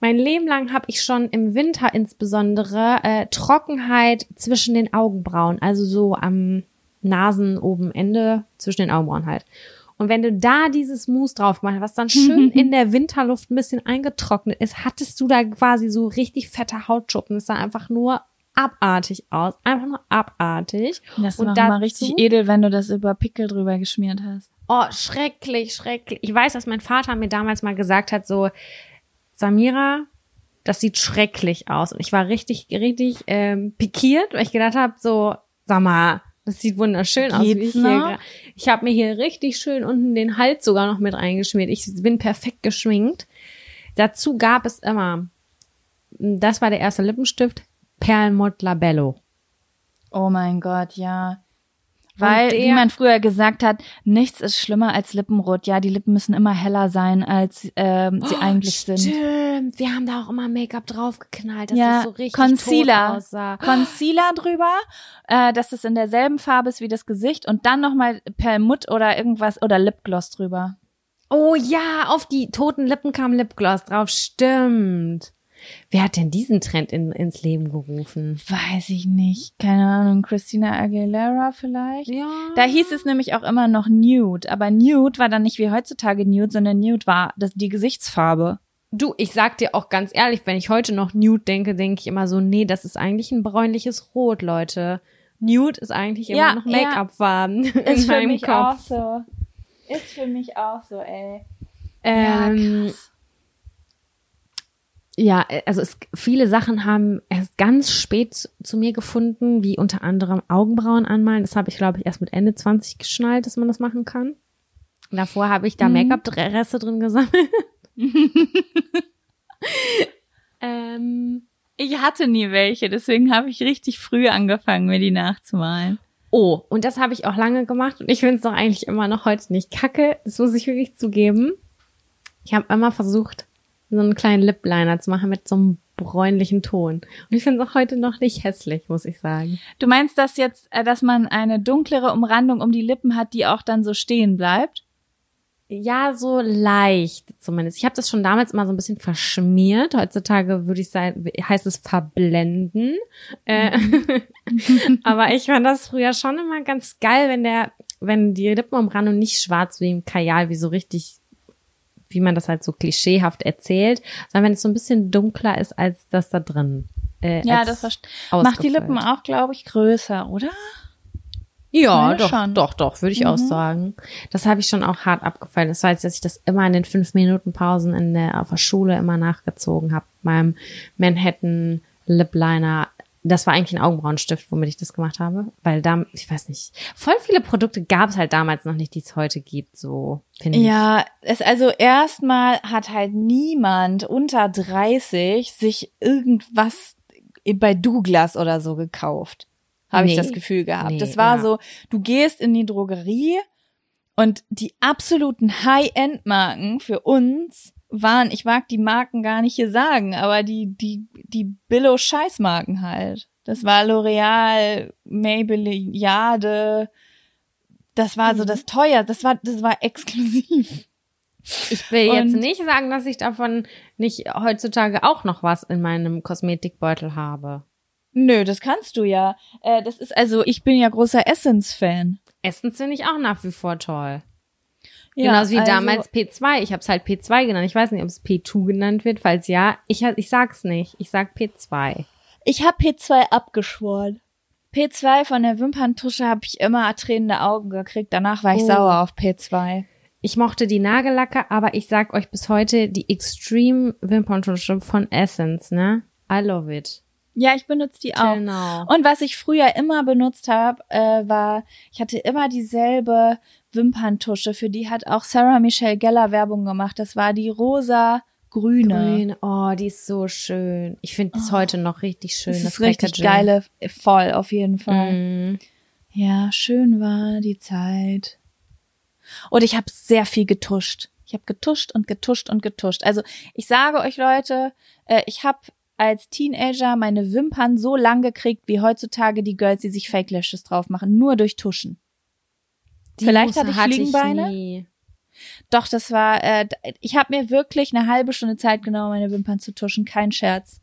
Mein Leben lang habe ich schon im Winter insbesondere äh, Trockenheit zwischen den Augenbrauen, also so am Nasen oben Ende zwischen den Augenbrauen halt. Und wenn du da dieses Mousse drauf machst, was dann schön in der Winterluft ein bisschen eingetrocknet ist, hattest du da quasi so richtig fette Hautschuppen. Es sah einfach nur abartig aus. Einfach nur abartig. Das Und war dazu- mal richtig edel, wenn du das über Pickel drüber geschmiert hast. Oh, schrecklich, schrecklich. Ich weiß, dass mein Vater mir damals mal gesagt hat, so, Samira, das sieht schrecklich aus. Und ich war richtig, richtig ähm, pikiert, weil ich gedacht habe, so, sag mal, das sieht wunderschön aus. Geht's Wie ich hier, ich habe mir hier richtig schön unten den Hals sogar noch mit reingeschmiert. Ich bin perfekt geschminkt. Dazu gab es immer, das war der erste Lippenstift, Perlmutt Labello. Oh mein Gott, ja. Weil, der- wie man früher gesagt hat, nichts ist schlimmer als Lippenrot. Ja, die Lippen müssen immer heller sein, als ähm, sie eigentlich sind. Stimmt, wir haben da auch immer Make-up draufgeknallt, dass ja, es so richtig Concealer. tot aussah. Concealer drüber, äh, dass es in derselben Farbe ist wie das Gesicht und dann nochmal Perlmutt oder irgendwas oder Lipgloss drüber. Oh ja, auf die toten Lippen kam Lipgloss drauf. Stimmt. Wer hat denn diesen Trend in, ins Leben gerufen? Weiß ich nicht. Keine Ahnung. Christina Aguilera vielleicht? Ja. Da hieß es nämlich auch immer noch Nude. Aber Nude war dann nicht wie heutzutage Nude, sondern Nude war das, die Gesichtsfarbe. Du, ich sag dir auch ganz ehrlich, wenn ich heute noch Nude denke, denke ich immer so, nee, das ist eigentlich ein bräunliches Rot, Leute. Nude ist eigentlich immer Ja, noch ja. Make-up-Farben in Ist für meinem mich Kopf. auch so. Ist für mich auch so, ey. Ähm, ja, also es, viele Sachen haben erst ganz spät zu, zu mir gefunden, wie unter anderem Augenbrauen anmalen. Das habe ich, glaube ich, erst mit Ende 20 geschnallt, dass man das machen kann. Davor habe ich da Mhm. Make-up-Reste drin gesammelt. ähm, Ich hatte nie welche, deswegen habe ich richtig früh angefangen, mir die nachzumalen. oh, und das habe ich auch lange gemacht und ich finde es doch eigentlich immer noch heute nicht kacke. Das muss ich wirklich zugeben. Ich habe immer versucht, so einen kleinen Lip-Liner zu machen mit so einem bräunlichen Ton. Und ich finde es auch heute noch nicht hässlich, muss ich sagen. Du meinst das jetzt, äh, dass man eine dunklere Umrandung um die Lippen hat, die auch dann so stehen bleibt? Ja, so leicht zumindest. Ich habe das schon damals immer so ein bisschen verschmiert. Heutzutage würde ich sagen, heißt es verblenden. Äh, aber ich fand das früher schon immer ganz geil, wenn der, wenn die Lippenumrandung nicht schwarz wie im Kajal, wie so richtig, wie man das halt so klischeehaft erzählt, sondern wenn es so ein bisschen dunkler ist als das da drin. Äh, Ja, das Macht die. Lippen auch, glaube ich, größer, oder? Ja, doch, schon. doch, doch, würde ich auch Mhm. sagen. Das habe ich schon auch hart abgefallen. Das ich, dass ich das immer in den fünf Minuten Pausen in der, auf der Schule immer nachgezogen habe. Meinem Manhattan Lip Liner. Das war eigentlich ein Augenbrauenstift, womit ich das gemacht habe. Weil da, ich weiß nicht, voll viele Produkte gab es halt damals noch nicht, die es heute gibt, so finde ich. Ja, es also erstmal hat halt niemand unter 30 sich irgendwas bei Douglas oder so gekauft. Habe ich Nee. das Gefühl gehabt. Nee, das war ja. so, du gehst in die Drogerie und die absoluten High-End-Marken für uns waren, ich mag die Marken gar nicht hier sagen, aber die, die, die Billo-Scheißmarken halt. Das war L'Oreal, Maybelline, Jade. Das war so Mhm. das teuer, das war, das war exklusiv. Ich will jetzt Und- nicht sagen, dass ich davon nicht heutzutage auch noch was in meinem Kosmetikbeutel habe. Nö, das kannst du ja. Äh, das ist also, ich bin ja großer Essence-Fan. Essens finde ich auch nach wie vor toll. Ja, Genauso wie also- damals P2. Ich habe es halt P2 genannt. Ich weiß nicht, ob es P2 genannt wird. Falls ja, ich, ich sag's nicht. Ich sag P2. Ich habe P2 abgeschworen. P2 von der Wimperntusche habe ich immer tränende Augen gekriegt. Danach war ich Oh. sauer auf P2. Ich mochte die Nagellacke, aber ich sag euch bis heute die Extreme Wimperntusche von Essence, ne? I love it. Ja, ich benutze die auch. Genau. Und was ich früher immer benutzt habe, äh, war, ich hatte immer dieselbe Wimperntusche, für die hat auch Sarah Michelle Gellar Werbung gemacht. Das war die rosa grüne. Grün. Oh, die ist so schön. Ich finde das heute noch richtig schön. Das Das, ist richtig Packaging. geile, voll auf jeden Fall. Mm. Ja, schön war die Zeit. Und ich habe sehr viel getuscht. Ich habe getuscht und getuscht und getuscht. Also ich sage euch Leute, äh, ich habe als Teenager meine Wimpern so lang gekriegt, wie heutzutage die Girls, die sich Fake Lashes drauf machen, nur durch Tuschen. Die Vielleicht hatte ich Fliegenbeine. nie. Doch, das war, äh, ich habe mir wirklich eine halbe Stunde Zeit genommen, meine Wimpern zu tuschen, kein Scherz.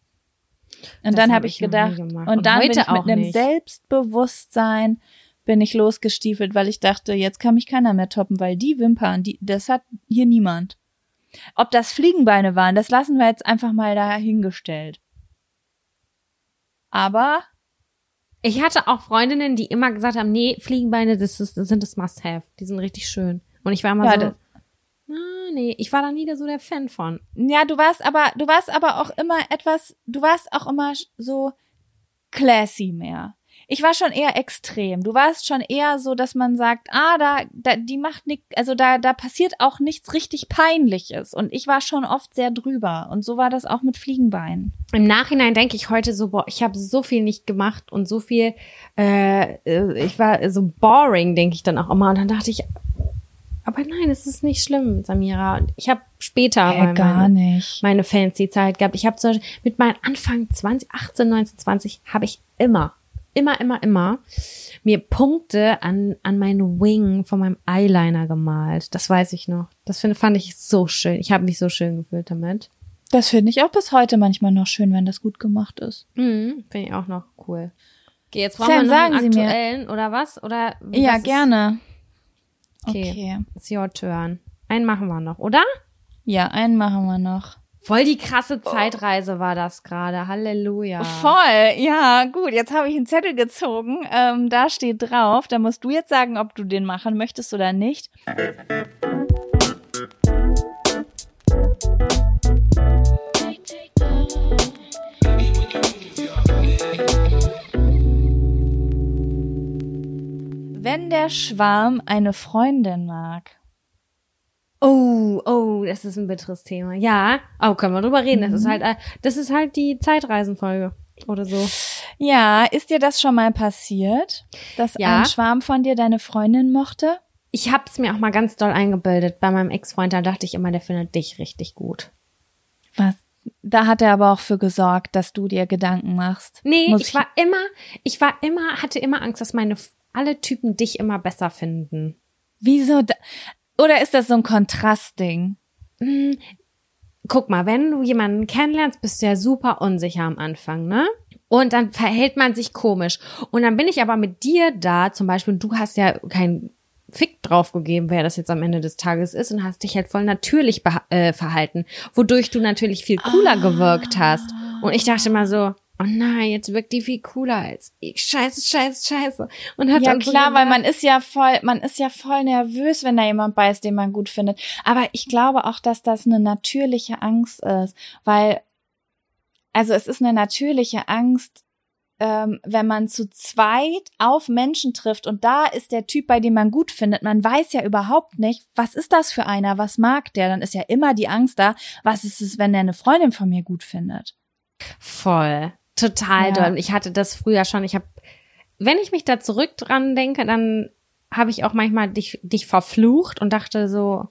Und Das dann hab habe ich ich gedacht, und Und dann bin ich mit einem nicht. Selbstbewusstsein bin ich losgestiefelt, weil ich dachte, jetzt kann mich keiner mehr toppen, weil die Wimpern, die, das hat hier niemand. Ob das Fliegenbeine waren, das lassen wir jetzt einfach mal dahingestellt. Aber Ich hatte auch Freundinnen, die immer gesagt haben, nee, Fliegenbeine, das, ist, das sind das Must-Have. Die sind richtig schön. Und ich war immer Ja, so, ah, nee, ich war da nie so der Fan von. Ja, du warst aber, du warst aber auch immer etwas, du warst auch immer so classy mehr. Ich war schon eher extrem. Du warst schon eher so, dass man sagt, ah, da, da die macht nichts, also da, da passiert auch nichts richtig Peinliches. Und ich war schon oft sehr drüber. Und so war das auch mit Fliegenbeinen. Im Nachhinein denke ich heute so, boah, ich habe so viel nicht gemacht und so viel, äh, äh, ich war so boring, denke ich dann auch immer. Und dann dachte ich, aber nein, es ist nicht schlimm, Samira. Und ich habe später mal meine, nicht. meine fancy Zeit gehabt. Ich habe zum Beispiel mit meinen Anfang 20, 18, 19, 20 habe ich immer, immer, immer, immer mir Punkte an, an meinen Wing von meinem Eyeliner gemalt. Das weiß ich noch. Das finde, fand ich so schön. Ich habe mich so schön gefühlt damit. Das finde ich auch bis heute manchmal noch schön, wenn das gut gemacht ist. Mhm, finde ich auch noch cool. Okay, jetzt brauchen Sam, wir noch sagen einen Sie mir- aktuellen, oder was? Oder Ja, was gerne. Okay. okay. It's your turn. Einen machen wir noch, oder? Ja, einen machen wir noch. Voll die krasse Zeitreise war das gerade. Halleluja. Voll, ja, gut. Jetzt habe ich einen Zettel gezogen. Ähm, da steht drauf. Da musst du jetzt sagen, ob du den machen möchtest oder nicht. Wenn der Schwarm eine Freundin mag. Oh, oh, das ist ein bitteres Thema. Ja, oh, können wir drüber reden. Das Mhm. ist halt, äh, das ist halt die Zeitreisenfolge oder so. Ja, ist dir das schon mal passiert, dass Ja. ein Schwarm von dir deine Freundin mochte? Ich hab's mir auch mal ganz doll eingebildet. Bei meinem Ex-Freund, da dachte ich immer, der findet dich richtig gut. Was? Da hat er aber auch für gesorgt, dass du dir Gedanken machst. Nee, Muss ich war immer, ich war immer, hatte immer Angst, dass meine alle Typen dich immer besser finden. Wieso? Da, oder ist das so ein Kontrastding? Hm, guck mal, wenn du jemanden kennenlernst, bist du ja super unsicher am Anfang, ne? Und dann verhält man sich komisch. Und dann bin ich aber mit dir da, zum Beispiel, du hast ja keinen Fick drauf gegeben, wer das jetzt am Ende des Tages ist und hast dich halt voll natürlich äh, verhalten, wodurch du natürlich viel cooler gewirkt hast. Und ich dachte mal so, oh nein, jetzt wirkt die viel cooler als ich. Scheiße, scheiße, scheiße. Und hat ja klar, so weil man ist ja voll, man ist ja voll nervös, wenn da jemand bei ist, den man gut findet. Aber ich glaube auch, dass das eine natürliche Angst ist, weil, also es ist eine natürliche Angst, ähm, wenn man zu zweit auf Menschen trifft und da ist der Typ, bei dem man gut findet, man weiß ja überhaupt nicht, was ist das für einer, was mag der, dann ist ja immer die Angst da, was ist es, wenn der eine Freundin von mir gut findet. Voll. Total Ja. doll. Ich hatte das früher schon. Ich habe, wenn ich mich da zurück dran denke, dann habe ich auch manchmal dich, dich verflucht und dachte so,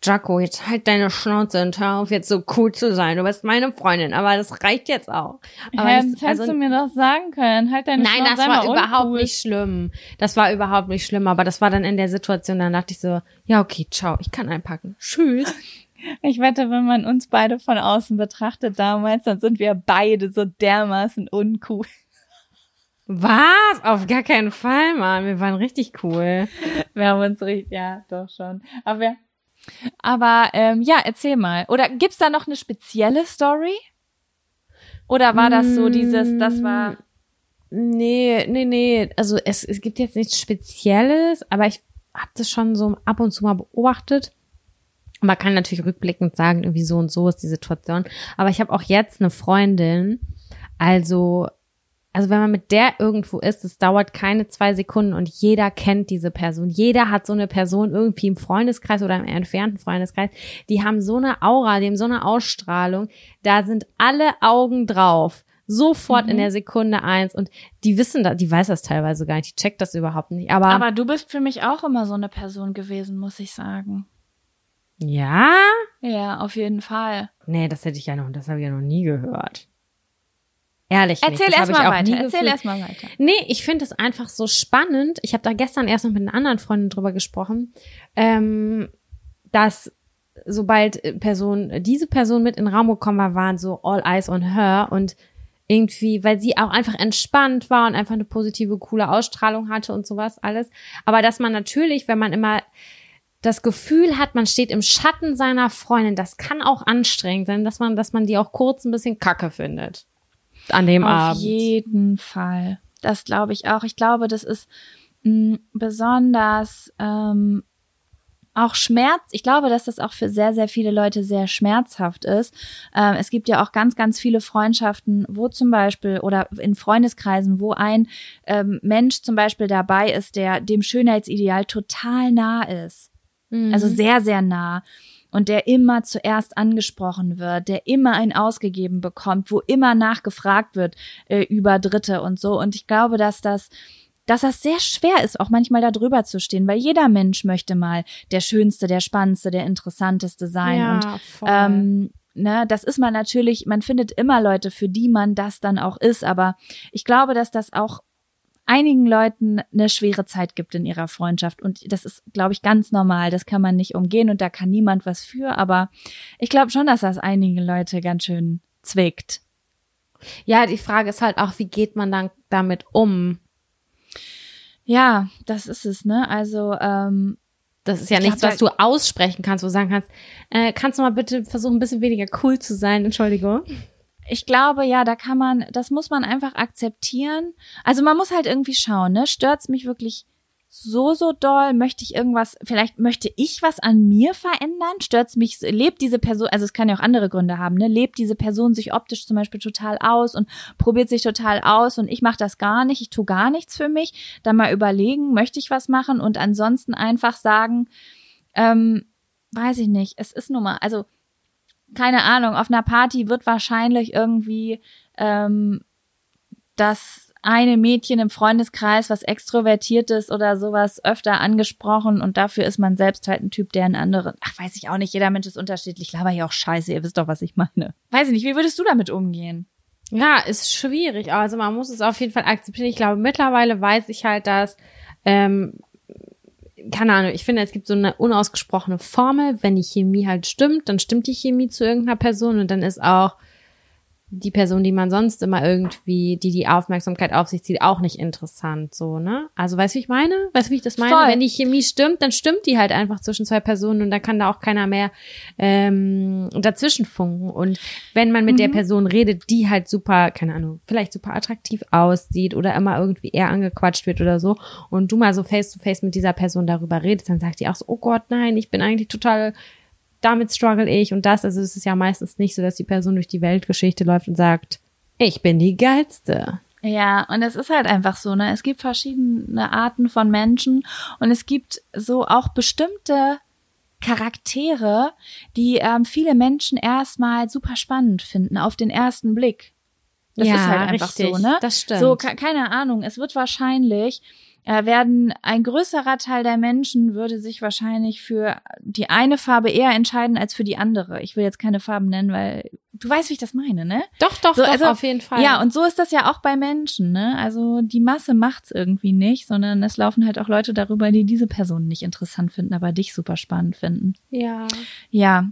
Jaco, jetzt halt deine Schnauze und hör auf, jetzt so cool zu sein. Du bist meine Freundin, aber das reicht jetzt auch. Aber Ähm, das, hättest also, du mir doch sagen können, halt deine nein, Schnauze, das sei war überhaupt uncool. nicht schlimm. Das war überhaupt nicht schlimm, aber das war dann in der Situation, dann dachte ich so, ja, okay, ciao, ich kann einpacken. Tschüss. Ich wette, wenn man uns beide von außen betrachtet damals, dann sind wir beide so dermaßen uncool. Was? Auf gar keinen Fall, Mann. Wir waren richtig cool. Wir haben uns richtig, ja, doch schon. Aber, wir- aber ähm, ja, erzähl mal. Oder gibt's da noch eine spezielle Story? Oder war das so dieses, das war, Nee, nee, nee. Also es, es gibt jetzt nichts Spezielles, aber ich habe das schon so ab und zu mal beobachtet. Man kann natürlich rückblickend sagen, irgendwie so und so ist die Situation. Aber ich habe auch jetzt eine Freundin. Also, also wenn man mit der irgendwo ist, es dauert keine zwei Sekunden und jeder kennt diese Person. Jeder hat so eine Person irgendwie im Freundeskreis oder im entfernten Freundeskreis. Die haben so eine Aura, die haben so eine Ausstrahlung. Da sind alle Augen drauf. Sofort Mhm. in der Sekunde eins. Und die wissen da, die weiß das teilweise gar nicht, die checkt das überhaupt nicht. Aber, aber du bist für mich auch immer so eine Person gewesen, muss ich sagen. Ja? Ja, auf jeden Fall. Nee, das hätte ich ja noch, das habe ich ja noch nie gehört. Ehrlich. Erzähl das erst habe ich mal auch nie weiter. Erzähl gefühlt. erst mal weiter. Nee, ich finde es einfach so spannend. Ich habe da gestern erst noch mit einer anderen Freundin drüber gesprochen, ähm, dass sobald äh, Person, diese Person mit in den Raum gekommen war, waren so all eyes on her und irgendwie, weil sie auch einfach entspannt war und einfach eine positive, coole Ausstrahlung hatte und sowas alles. Aber dass man natürlich, wenn man immer das Gefühl hat, man steht im Schatten seiner Freundin, das kann auch anstrengend sein, dass man, dass man die auch kurz ein bisschen kacke findet. An dem Auf Abend. jeden Fall. Das glaube ich auch. Ich glaube, das ist mh, besonders ähm, auch Schmerz. Ich glaube, dass das auch für sehr, sehr viele Leute sehr schmerzhaft ist. Ähm, es gibt ja auch ganz, ganz viele Freundschaften, wo zum Beispiel oder in Freundeskreisen, wo ein ähm, Mensch zum Beispiel dabei ist, der dem Schönheitsideal total nah ist. Mhm. Also sehr, sehr nah. Und der immer zuerst angesprochen wird, der immer ein ausgegeben bekommt, wo immer nachgefragt wird äh, über Dritte und so. Und ich glaube, dass das, dass das sehr schwer ist, auch manchmal da drüber zu stehen, weil jeder Mensch möchte mal der Schönste, der Spannendste, der Interessanteste sein. ja, Und voll. ähm, ne, das ist man natürlich, man findet immer Leute, für die man das dann auch ist, aber ich glaube, dass das auch einigen Leuten eine schwere Zeit gibt in ihrer Freundschaft und das ist, glaube ich, ganz normal. Das kann man nicht umgehen und da kann niemand was für, aber ich glaube schon, dass das einige Leute ganz schön zwickt. Ja, die Frage ist halt auch, wie geht man dann damit um? Ja, das ist es, ne? Also, ähm, Das ist ja Ich nichts, was du aussprechen kannst, wo du sagen kannst, äh, kannst du mal bitte versuchen, ein bisschen weniger cool zu sein, Entschuldigung. Ich glaube, ja, da kann man, das muss man einfach akzeptieren. Also man muss halt irgendwie schauen, ne? Stört's mich wirklich so, so doll? Möchte ich irgendwas, vielleicht möchte ich was an mir verändern? Stört's mich, lebt diese Person, also es kann ja auch andere Gründe haben, ne? Lebt diese Person sich optisch zum Beispiel total aus und probiert sich total aus und ich mache das gar nicht, ich tue gar nichts für mich. Dann mal überlegen, möchte ich was machen und ansonsten einfach sagen, ähm, weiß ich nicht, es ist nun mal, also keine Ahnung, auf einer Party wird wahrscheinlich irgendwie ähm, das eine Mädchen im Freundeskreis, was extrovertiert ist oder sowas, öfter angesprochen und dafür ist man selbst halt ein Typ, der einen anderen, ach weiß ich auch nicht, jeder Mensch ist unterschiedlich, laber ja auch scheiße, ihr wisst doch, was ich meine. Weiß ich nicht, wie würdest du damit umgehen? Ja, ist schwierig. Also man muss es auf jeden Fall akzeptieren. Ich glaube, mittlerweile weiß ich halt, dass, ähm, keine Ahnung, ich finde, es gibt so eine unausgesprochene Formel. Wenn die Chemie halt stimmt, dann stimmt die Chemie zu irgendeiner Person und dann ist auch die Person, die man sonst immer irgendwie, die die Aufmerksamkeit auf sich zieht, auch nicht interessant, so, ne? Also, weißt du, wie ich meine? Weißt du, wie ich das meine? Voll. Wenn die Chemie stimmt, dann stimmt die halt einfach zwischen zwei Personen und da kann da auch keiner mehr ähm, dazwischen funken. Und wenn man mit der Mhm. Person redet, die halt super, keine Ahnung, vielleicht super attraktiv aussieht oder immer irgendwie eher angequatscht wird oder so und du mal so face to face mit dieser Person darüber redest, dann sagt die auch so, oh Gott, nein, ich bin eigentlich total damit struggle ich und das. Also es ist ja meistens nicht so, dass die Person durch die Weltgeschichte läuft und sagt, ich bin die geilste. Ja, und es ist halt einfach so, ne? Es gibt verschiedene Arten von Menschen und es gibt so auch bestimmte Charaktere, die ähm, viele Menschen erstmal super spannend finden auf den ersten Blick. Das Ja, ist halt einfach richtig. so, ne? Das stimmt. So, ke- keine Ahnung. Es wird wahrscheinlich werden ein größerer Teil der Menschen würde sich wahrscheinlich für die eine Farbe eher entscheiden als für die andere. Ich will jetzt keine Farben nennen, weil du weißt, wie ich das meine, ne? Doch, doch, So, doch, also- auf jeden Fall. Ja, und so ist das ja auch bei Menschen, ne? Also die Masse macht's irgendwie nicht, sondern es laufen halt auch Leute darüber, die diese Person nicht interessant finden, aber dich super spannend finden. ja. Ja.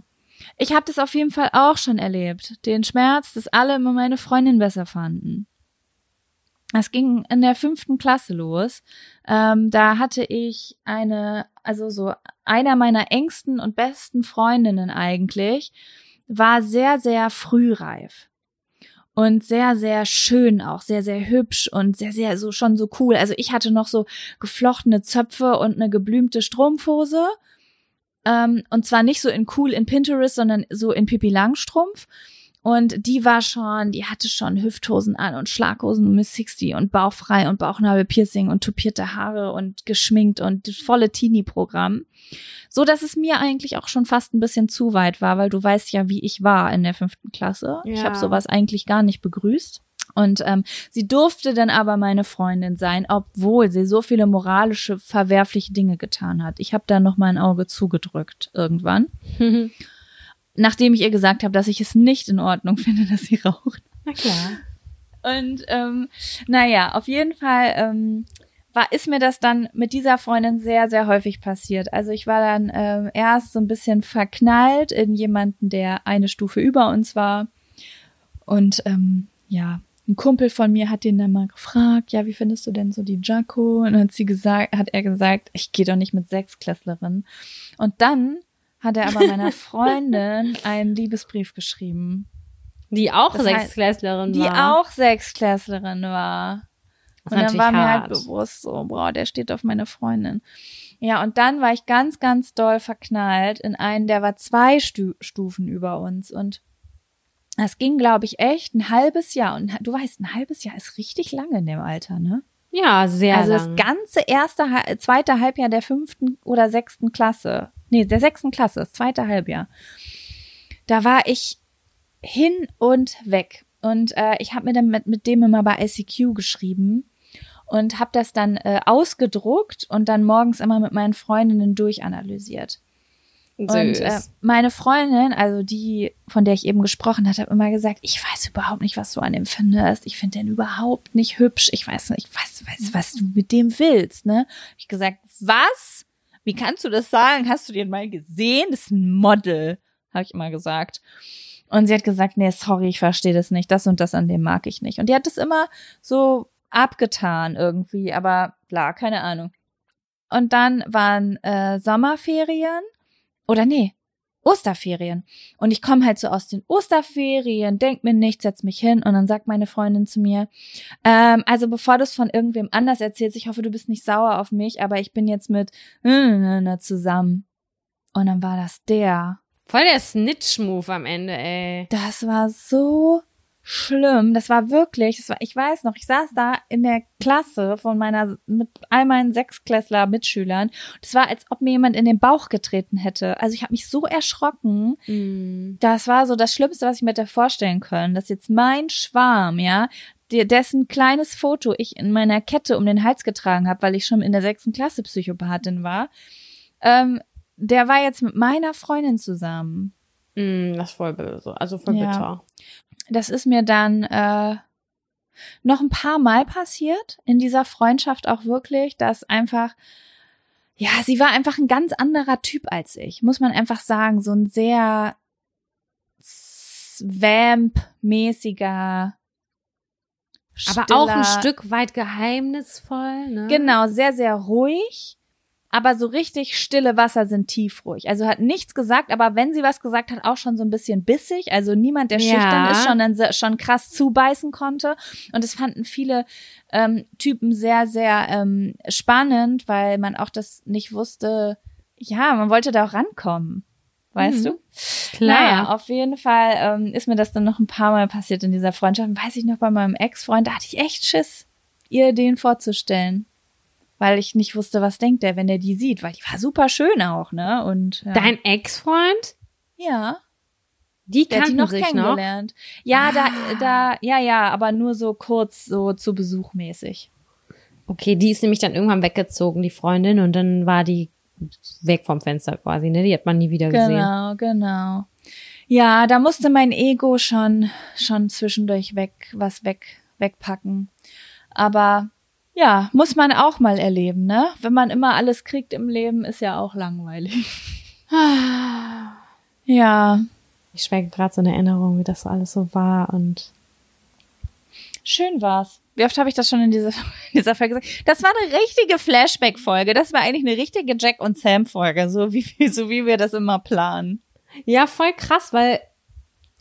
Ich habe das auf jeden Fall auch schon erlebt. Den Schmerz, dass alle immer meine Freundin besser fanden. Das ging in der fünften Klasse los. Ähm, da hatte ich eine, also so einer meiner engsten und besten Freundinnen eigentlich, war sehr, sehr frühreif. Und sehr, sehr schön auch, sehr, sehr hübsch und sehr, sehr so schon so cool. Also ich hatte noch so geflochtene Zöpfe und eine geblümte Strumpfhose. Ähm, und zwar nicht so in cool in Pinterest, sondern so in Pippi Langstrumpf. Und die war schon, die hatte schon Hüfthosen an und Schlaghosen Miss 60 und bauchfrei und Bauchnabelpiercing und tupierte Haare und geschminkt und das volle Teenie-Programm. So dass es mir eigentlich auch schon fast ein bisschen zu weit war, weil du weißt ja, wie ich war in der fünften Klasse. Ich Ja. habe sowas eigentlich gar nicht begrüßt. Und ähm, sie durfte dann aber meine Freundin sein, obwohl sie so viele moralische, verwerfliche Dinge getan hat. Ich habe da noch mal ein Auge zugedrückt irgendwann nachdem ich ihr gesagt habe, dass ich es nicht in Ordnung finde, dass sie raucht. Na klar. Und ähm, naja, auf jeden Fall ähm, war, ist mir das dann mit dieser Freundin sehr, sehr häufig passiert. Also ich war dann ähm, erst so ein bisschen verknallt in jemanden, der eine Stufe über uns war. Und ähm, ja, ein Kumpel von mir hat den dann mal gefragt, ja, wie findest du denn so die Jaco? Und hat sie gesagt, hat er gesagt, ich gehe doch nicht mit Sechsklässlerinnen. Und dann hat er aber meiner Freundin einen Liebesbrief geschrieben, Die auch Das heißt, Sechsklässlerin die war. auch Sechsklässlerin war. Das Und dann war mir halt hart. bewusst so, boah, der steht auf meine Freundin. Ja, und dann war ich ganz, ganz doll verknallt in einen, der war zwei Stu Stufen über uns. Und das ging, glaube ich, echt ein halbes Jahr. Und du weißt, ein halbes Jahr ist richtig lange in dem Alter, ne? Ja, sehr also lang. das ganze erste, zweite Halbjahr der fünften oder sechsten Klasse. Nee, der sechsten Klasse, das zweite Halbjahr. Da war ich hin und weg. Und äh, ich habe mir dann mit, mit dem immer bei ICQ geschrieben und habe das dann äh, ausgedruckt und dann morgens immer mit meinen Freundinnen durchanalysiert. Und äh, meine Freundin, also die, von der ich eben gesprochen hatte, hat immer gesagt, ich weiß überhaupt nicht, was du an dem findest. Ich finde den überhaupt nicht hübsch. Ich weiß nicht, was, weiß, was du mit dem willst, ne? Ich gesagt, was? Wie kannst du das sagen? Hast du den mal gesehen? Das ist ein Model, habe ich immer gesagt. Und sie hat gesagt, nee, sorry, ich verstehe das nicht. Das und das an dem mag ich nicht. Und die hat das immer so abgetan irgendwie, aber bla, keine Ahnung. Und dann waren äh, Sommerferien oder nee, Osterferien. Und ich komme halt so aus den Osterferien, denk mir nichts, setz mich hin und dann sagt meine Freundin zu mir, ähm, also bevor du es von irgendwem anders erzählst, ich hoffe, du bist nicht sauer auf mich, aber ich bin jetzt mit äh, zusammen. Und dann war das der. Voll der Snitch-Move am Ende, ey. Das war so schlimm. Das war wirklich, das war, ich weiß noch, ich saß da in der Klasse von meiner, mit all meinen Sechsklässler Mitschülern. Das war, als ob mir jemand in den Bauch getreten hätte. Also ich habe mich so erschrocken. Mm. Das war so das Schlimmste, was ich mir hätte vorstellen können, dass jetzt mein Schwarm, ja, dessen kleines Foto ich in meiner Kette um den Hals getragen habe, weil ich schon in der sechsten Klasse Psychopathin war, ähm, der war jetzt mit meiner Freundin zusammen. Mm, das ist voll böse. Also voll Ja. Das ist mir dann äh, noch ein paar Mal passiert in dieser Freundschaft auch wirklich, dass einfach, ja, sie war einfach ein ganz anderer Typ als ich, muss man einfach sagen, so ein sehr Vamp-mäßiger. Aber auch ein Stück weit geheimnisvoll, ne? Genau, sehr, sehr ruhig. Aber so richtig stille Wasser sind tiefruhig. Also hat nichts gesagt, aber wenn sie was gesagt hat, auch schon so ein bisschen bissig. Also niemand, der Ja. schüchtern ist, schon, dann schon krass zubeißen konnte. Und das fanden viele ähm, Typen sehr, sehr ähm, spannend, weil man auch das nicht wusste. Ja, man wollte da auch rankommen. Weißt Mhm. du? Klar. Naja, auf jeden Fall ähm, ist mir das dann noch ein paar Mal passiert in dieser Freundschaft. Weiß ich noch bei meinem Ex-Freund, da hatte ich echt Schiss, ihr den vorzustellen. Weil ich nicht wusste, was denkt der, wenn der die sieht, weil die war super schön auch, ne? Und ja. Dein Ex-Freund? ja, Die hat die kannten noch sich noch. kennengelernt. Ja, Ah. da, da, ja, ja, aber nur so kurz, so zu Besuch mäßig. Okay, die ist nämlich dann irgendwann weggezogen, die Freundin, und dann war die weg vom Fenster quasi, ne? Die hat man nie wieder gesehen. Genau, genau. Ja, da musste mein Ego schon, schon zwischendurch weg, was weg, wegpacken. Aber ja, muss man auch mal erleben, ne? Wenn man immer alles kriegt im Leben, ist ja auch langweilig. Ja, Ich schwelge gerade so eine Erinnerung, wie das so alles so war und schön war's. Wie oft habe ich das schon in dieser, in dieser Folge gesagt? Das war eine richtige Flashback-Folge. Das war eigentlich eine richtige Jack und Sam-Folge, so wie, so wie wir das immer planen. Ja, voll krass, weil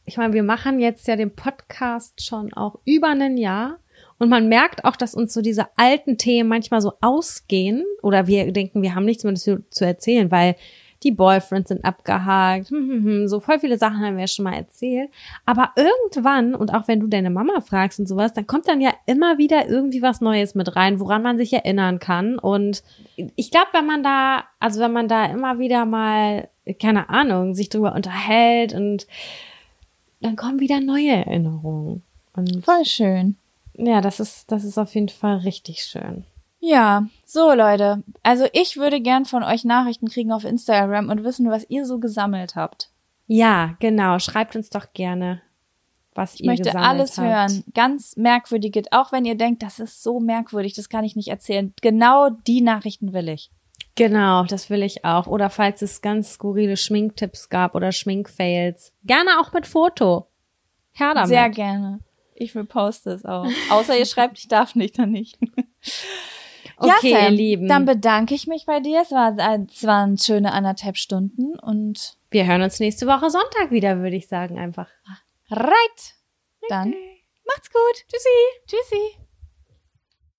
ich meine, wir machen jetzt ja den Podcast schon auch über ein Jahr und man merkt auch, dass uns so diese alten Themen manchmal so ausgehen oder wir denken, wir haben nichts mehr zu, zu erzählen, weil die Boyfriends sind abgehakt, hm, hm, hm, so voll viele Sachen haben wir ja schon mal erzählt. Aber irgendwann, und auch wenn du deine Mama fragst und sowas, dann kommt dann ja immer wieder irgendwie was Neues mit rein, woran man sich erinnern kann. Und ich glaube, wenn man da, also wenn man da immer wieder mal, keine Ahnung, sich drüber unterhält und dann kommen wieder neue Erinnerungen. Und Voll schön. Ja, das ist, das ist auf jeden Fall richtig schön. Ja, so Leute. Also ich würde gern von euch Nachrichten kriegen auf Instagram und wissen, was ihr so gesammelt habt. Ja, genau. Schreibt uns doch gerne, was Ich ihr möchte gesammelt alles habt. hören. Ganz merkwürdige, auch wenn ihr denkt, das ist so merkwürdig, das kann ich nicht erzählen. Genau die Nachrichten will ich. Genau, das will ich auch. Oder falls es ganz skurrile Schminktipps gab oder Schminkfails. Gerne auch mit Foto. Her damit. Sehr gerne. Ich reposte es auch. Außer ihr schreibt, ich darf nicht, dann nicht. Okay, ja, Sam, ihr Lieben. Dann bedanke ich mich bei dir. Es, war, es waren schöne anderthalb Stunden und Wir hören uns nächste Woche Sonntag wieder, würde ich sagen, einfach. right. Dann macht's gut. Tschüssi. Tschüssi.